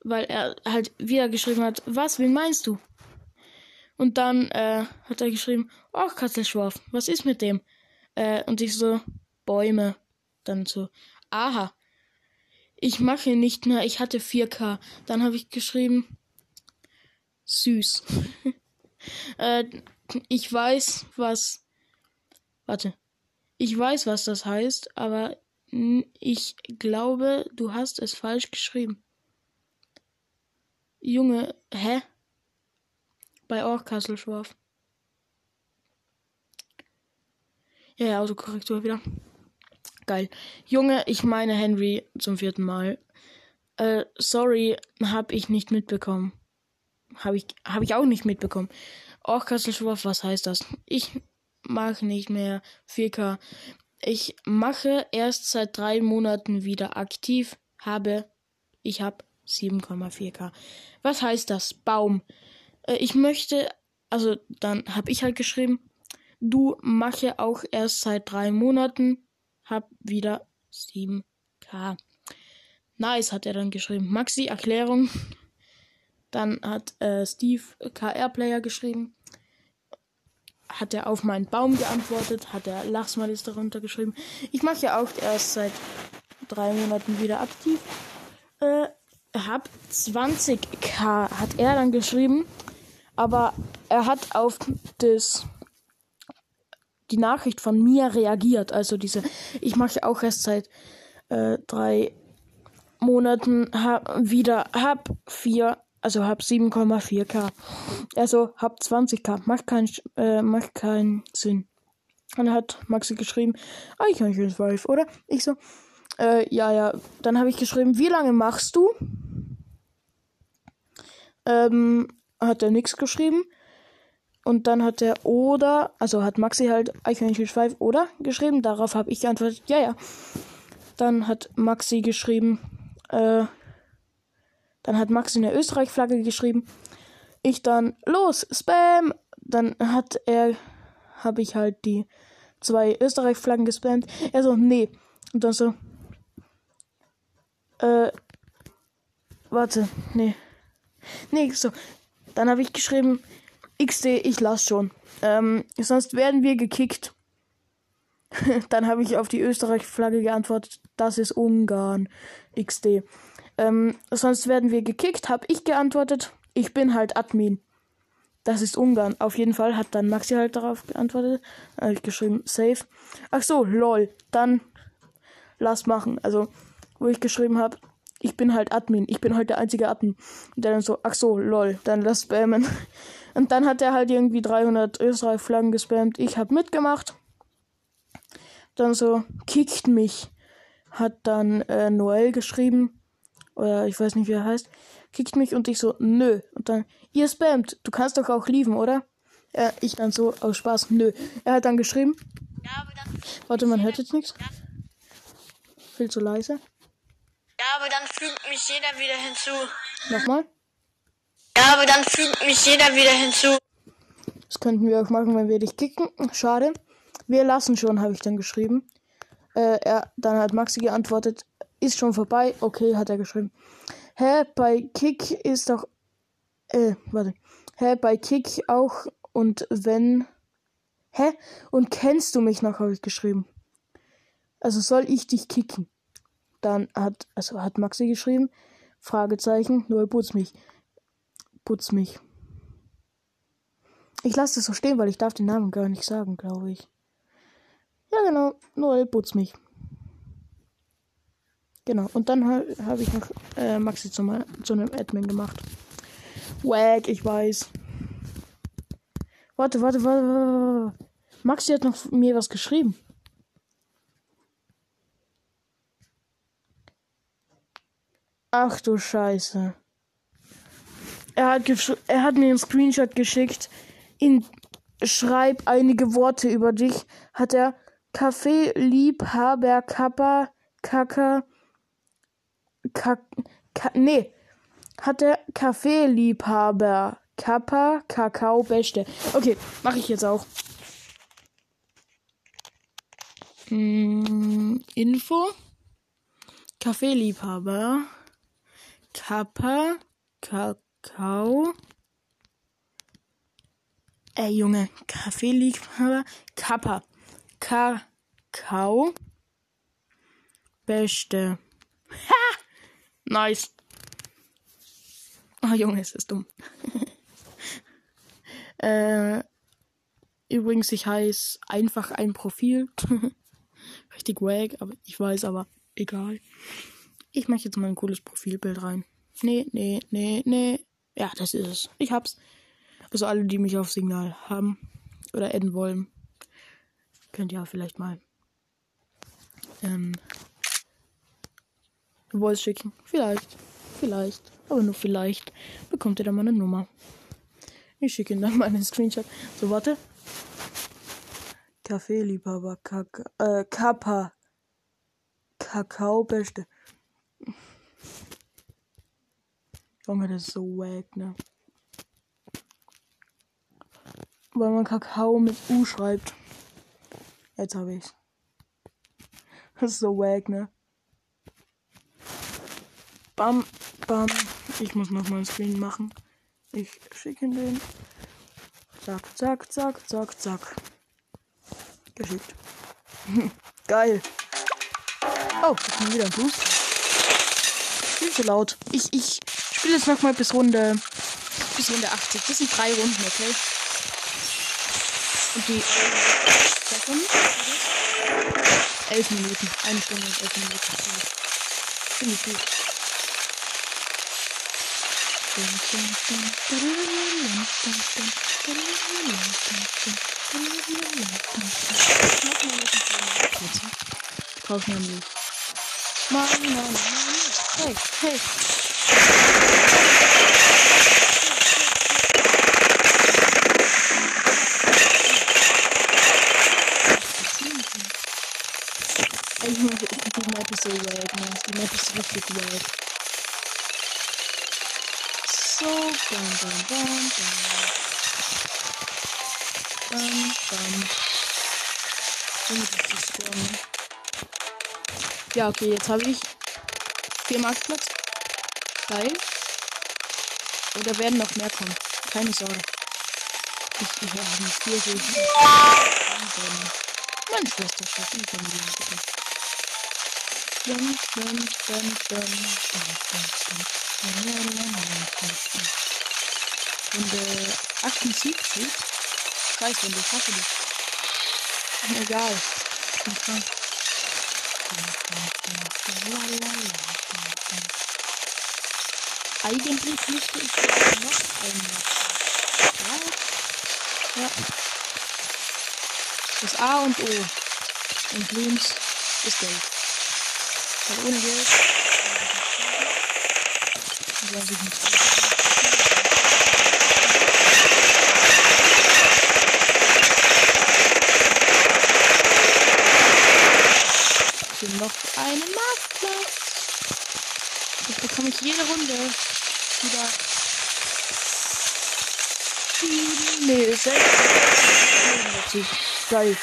weil er halt wieder geschrieben hat, was, wen meinst du? Und dann äh, hat er geschrieben, ach, Katzelschwarf, was ist mit dem? Äh, und ich so, Bäume. Dann so, aha. Ich mache nicht mehr, ich hatte 4K. Dann habe ich geschrieben, süß. äh, ich weiß, was. Warte. Ich weiß, was das heißt, aber ich glaube, du hast es falsch geschrieben. Junge, hä? Bei Orkasselschwarf. Ja, ja, Autokorrektur wieder. Geil. Junge, ich meine Henry zum vierten Mal. Äh, sorry, hab ich nicht mitbekommen. Hab ich, hab ich auch nicht mitbekommen. Orkasselschwarf, was heißt das? Ich mache nicht mehr 4K. Ich mache erst seit drei Monaten wieder aktiv. Habe, ich habe 7,4K. Was heißt das? Baum. Äh, ich möchte, also dann habe ich halt geschrieben, du mache auch erst seit drei Monaten, hab wieder 7K. Nice, hat er dann geschrieben. Maxi, Erklärung. Dann hat äh, Steve KR Player geschrieben hat er auf meinen Baum geantwortet, hat er Lachsmalis darunter geschrieben. Ich mache ja auch erst seit drei Monaten wieder aktiv. Äh, hab 20k hat er dann geschrieben, aber er hat auf das die Nachricht von mir reagiert. Also diese, ich mache auch erst seit äh, drei Monaten hab, wieder hab vier also hab 7,4k. Also hab 20k. Macht keinen äh, macht keinen Sinn. Dann hat Maxi geschrieben, Eichhörnchen-Wolf, oder? Ich so, äh, ja, ja. Dann habe ich geschrieben, wie lange machst du? Ähm, hat er nichts geschrieben. Und dann hat er oder, also hat Maxi halt Eichhörnchen-Schweif oder geschrieben. Darauf habe ich geantwortet, ja, ja. Dann hat Maxi geschrieben, äh, dann hat Max in der Österreich-Flagge geschrieben. Ich dann, los, Spam! Dann hat er, habe ich halt die zwei Österreich-Flaggen gespammt. Er so, nee. Und dann so, äh, warte, nee. Nee, so. Dann habe ich geschrieben, XD, ich lass schon. Ähm, sonst werden wir gekickt. dann habe ich auf die Österreich-Flagge geantwortet, das ist Ungarn. XD. Ähm, sonst werden wir gekickt, habe ich geantwortet. Ich bin halt Admin. Das ist Ungarn. Auf jeden Fall hat dann Maxi halt darauf geantwortet. Habe ich geschrieben, safe. Ach so, lol. Dann lass machen. Also, wo ich geschrieben habe, ich bin halt Admin. Ich bin halt der einzige Admin. Und der dann so, ach so, lol. Dann lass spammen. Und dann hat er halt irgendwie 300 Österreich-Flaggen gespammt. Ich habe mitgemacht. Dann so, kickt mich. Hat dann äh, Noel geschrieben oder ich weiß nicht, wie er heißt, kickt mich und ich so, nö. Und dann, ihr spammt, du kannst doch auch lieben, oder? Ja, ich dann so aus Spaß, nö. Er hat dann geschrieben. Ja, aber dann Warte, man hört jetzt nichts. Viel zu leise. Ja, aber dann fügt mich jeder wieder hinzu. Nochmal? Ja, aber dann fügt mich jeder wieder hinzu. Das könnten wir auch machen, wenn wir dich kicken. Schade. Wir lassen schon, habe ich dann geschrieben. Äh, er, dann hat Maxi geantwortet, ist schon vorbei. Okay, hat er geschrieben. Hä, bei Kick ist doch. Äh, warte. Hä, bei Kick auch und wenn. Hä? Und kennst du mich noch, habe ich geschrieben. Also soll ich dich kicken? Dann hat, also hat Maxi geschrieben, Fragezeichen, nur putz mich. Putz mich. Ich lasse das so stehen, weil ich darf den Namen gar nicht sagen, glaube ich. Ja, genau, Noel putz mich. Genau. Und dann habe hab ich noch äh, Maxi zu, zu einem Admin gemacht. Wack, ich weiß. Warte, warte, warte, warte. Maxi hat noch mir was geschrieben. Ach du Scheiße. Er hat, er hat mir einen Screenshot geschickt. In Schreib einige Worte über dich. Hat er Kaffee, Liebhaber, Kappa, Kacker, Ka Ka nee. Hat der Kaffeeliebhaber. Kappa, Kakao, Beste. Okay, mache ich jetzt auch. Hm, Info. Kaffeeliebhaber. Kappa, Kakao. Ey, Junge, Kaffeeliebhaber, Kappa, Kakao. Beste. Ha! Nice. Ah, Junge, es ist dumm. äh, übrigens, ich heiße einfach ein Profil. Richtig wack, aber ich weiß, aber egal. Ich mache jetzt mal ein cooles Profilbild rein. Nee, nee, nee, nee. Ja, das ist es. Ich hab's. Also alle, die mich auf Signal haben oder adden wollen, könnt ihr vielleicht mal ähm, Voice schicken. Vielleicht, vielleicht, aber nur vielleicht bekommt ihr dann mal eine Nummer. Ich schicke Ihnen dann mal einen Screenshot. So, warte. Kaffeeliebhaber, Kaka, äh, Kappa. Kakao beste. Junge, das ist so wack, ne? Weil man Kakao mit U schreibt. Jetzt habe ich's. Das ist so wack, ne? Bam, bam. Ich muss noch mal einen Screen machen. Ich schicke den. Zack, zack, zack, zack, zack. Geschickt. Geil. Oh, das ist wieder ein Boost. Viel zu laut. Ich, ich spiele jetzt noch mal bis Runde, bis Runde 80. Das sind drei Runden, okay? Und die Sekunden? Elf Minuten. Eine Stunde und elf Minuten. Finde ich gut. Kauf mir nicht. Mann, Mann, Mann. Hey, hey. Ey, Junge, die Map ist so wack, ne? Die Map ist richtig wack. So, bam, bam, bam, bam. Bam, bam. Strong. Ja, okay, jetzt habe ich vier Marktplatz. Geil. Oder werden noch mehr kommen. Keine Sorge. Ich, ich habe vier Rufen. Meine Schwester schafft die Runde 78. Scheiße, Runde, ich hasse die. Egal. Ich bin krank. Eigentlich müsste ich noch einmal. Ja. Das A und O. Und links ist Geld. Weil ohne Geld. nicht. Hier noch einen Marktplatz. Das bekomme ich jede Runde wieder. Nee, selbst. Geil.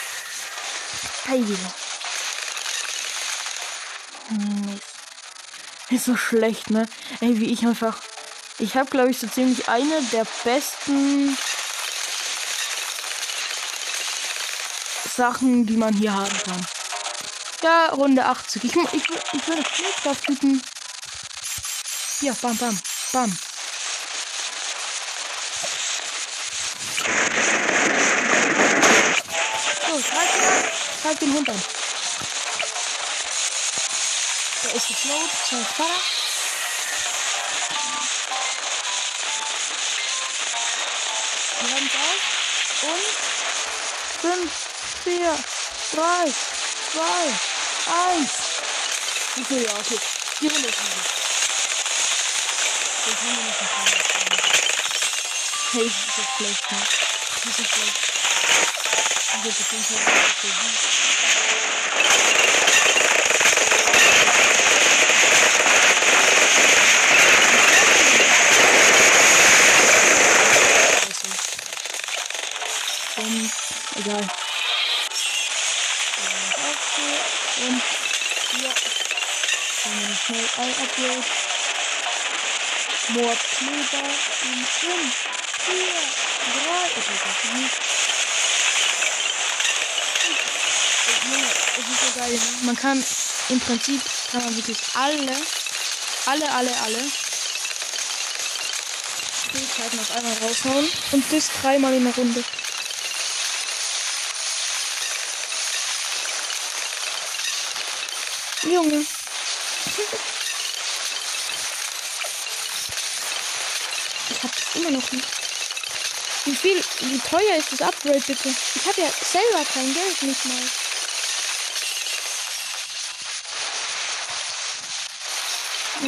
Geil. Hm, Ist so schlecht, ne? Ey, wie ich einfach. Ich habe, glaube ich, so ziemlich eine der besten Sachen, die man hier haben kann. Ja, Runde 80. Ich, ich, ich würde Schneekraft bieten. Ja, bam, bam, bam. So, ihn an. Greif den Hund an. Da ist gefloat. Wir haben es auf. Und 5, 4, 3, 2, 1. Okay, ja, okay. Die Runde ist. Jetzt haben wir noch ein paar Minuten. Hey, das ist so schlecht, ne? Das ist schlecht. Und jetzt auf jeden Fall so gut. Und egal. Und schnell ein Upgrade. Mordkleber in 5, 4, 3. Okay, das nicht. Es ist so geil. Ne? Man kann im Prinzip kann man wirklich alle, alle, alle, alle Fähigkeiten auf einmal raushauen und das dreimal in der Runde. Junge. Ich hab das immer noch nicht. Wie viel, wie teuer ist das Upgrade bitte? Ich habe ja selber kein Geld nicht mal.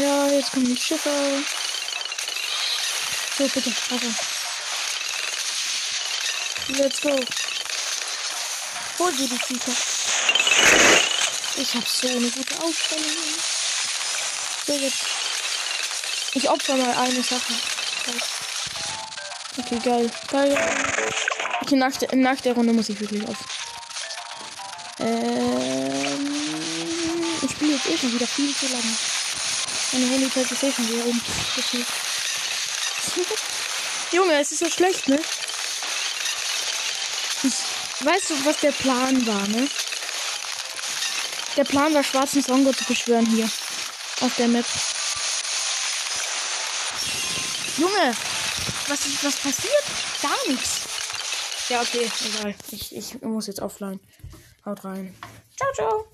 Ja, jetzt kommen die Schiffe. So, bitte, Wasser. Let's go. Hol dir die Viecher. Ich habe so eine gute Aufstellung. So, jetzt. Ich opfer mal eine Sache. Okay, geil. Geil. Okay, nach der, nach der Runde muss ich wirklich auf. Ähm, ich spiele jetzt eh schon wieder viel zu lange. Meine Handy fällt jetzt eh schon wieder um. Junge, es ist so schlecht, ne? Ich, weißt du, was der Plan war, ne? Der Plan war, schwarzen Songo zu beschwören hier. Auf der Map. Junge! Was, was passiert? Gar nichts. Ja, okay, egal. Ich, ich muss jetzt offline. Haut rein. Ciao, ciao.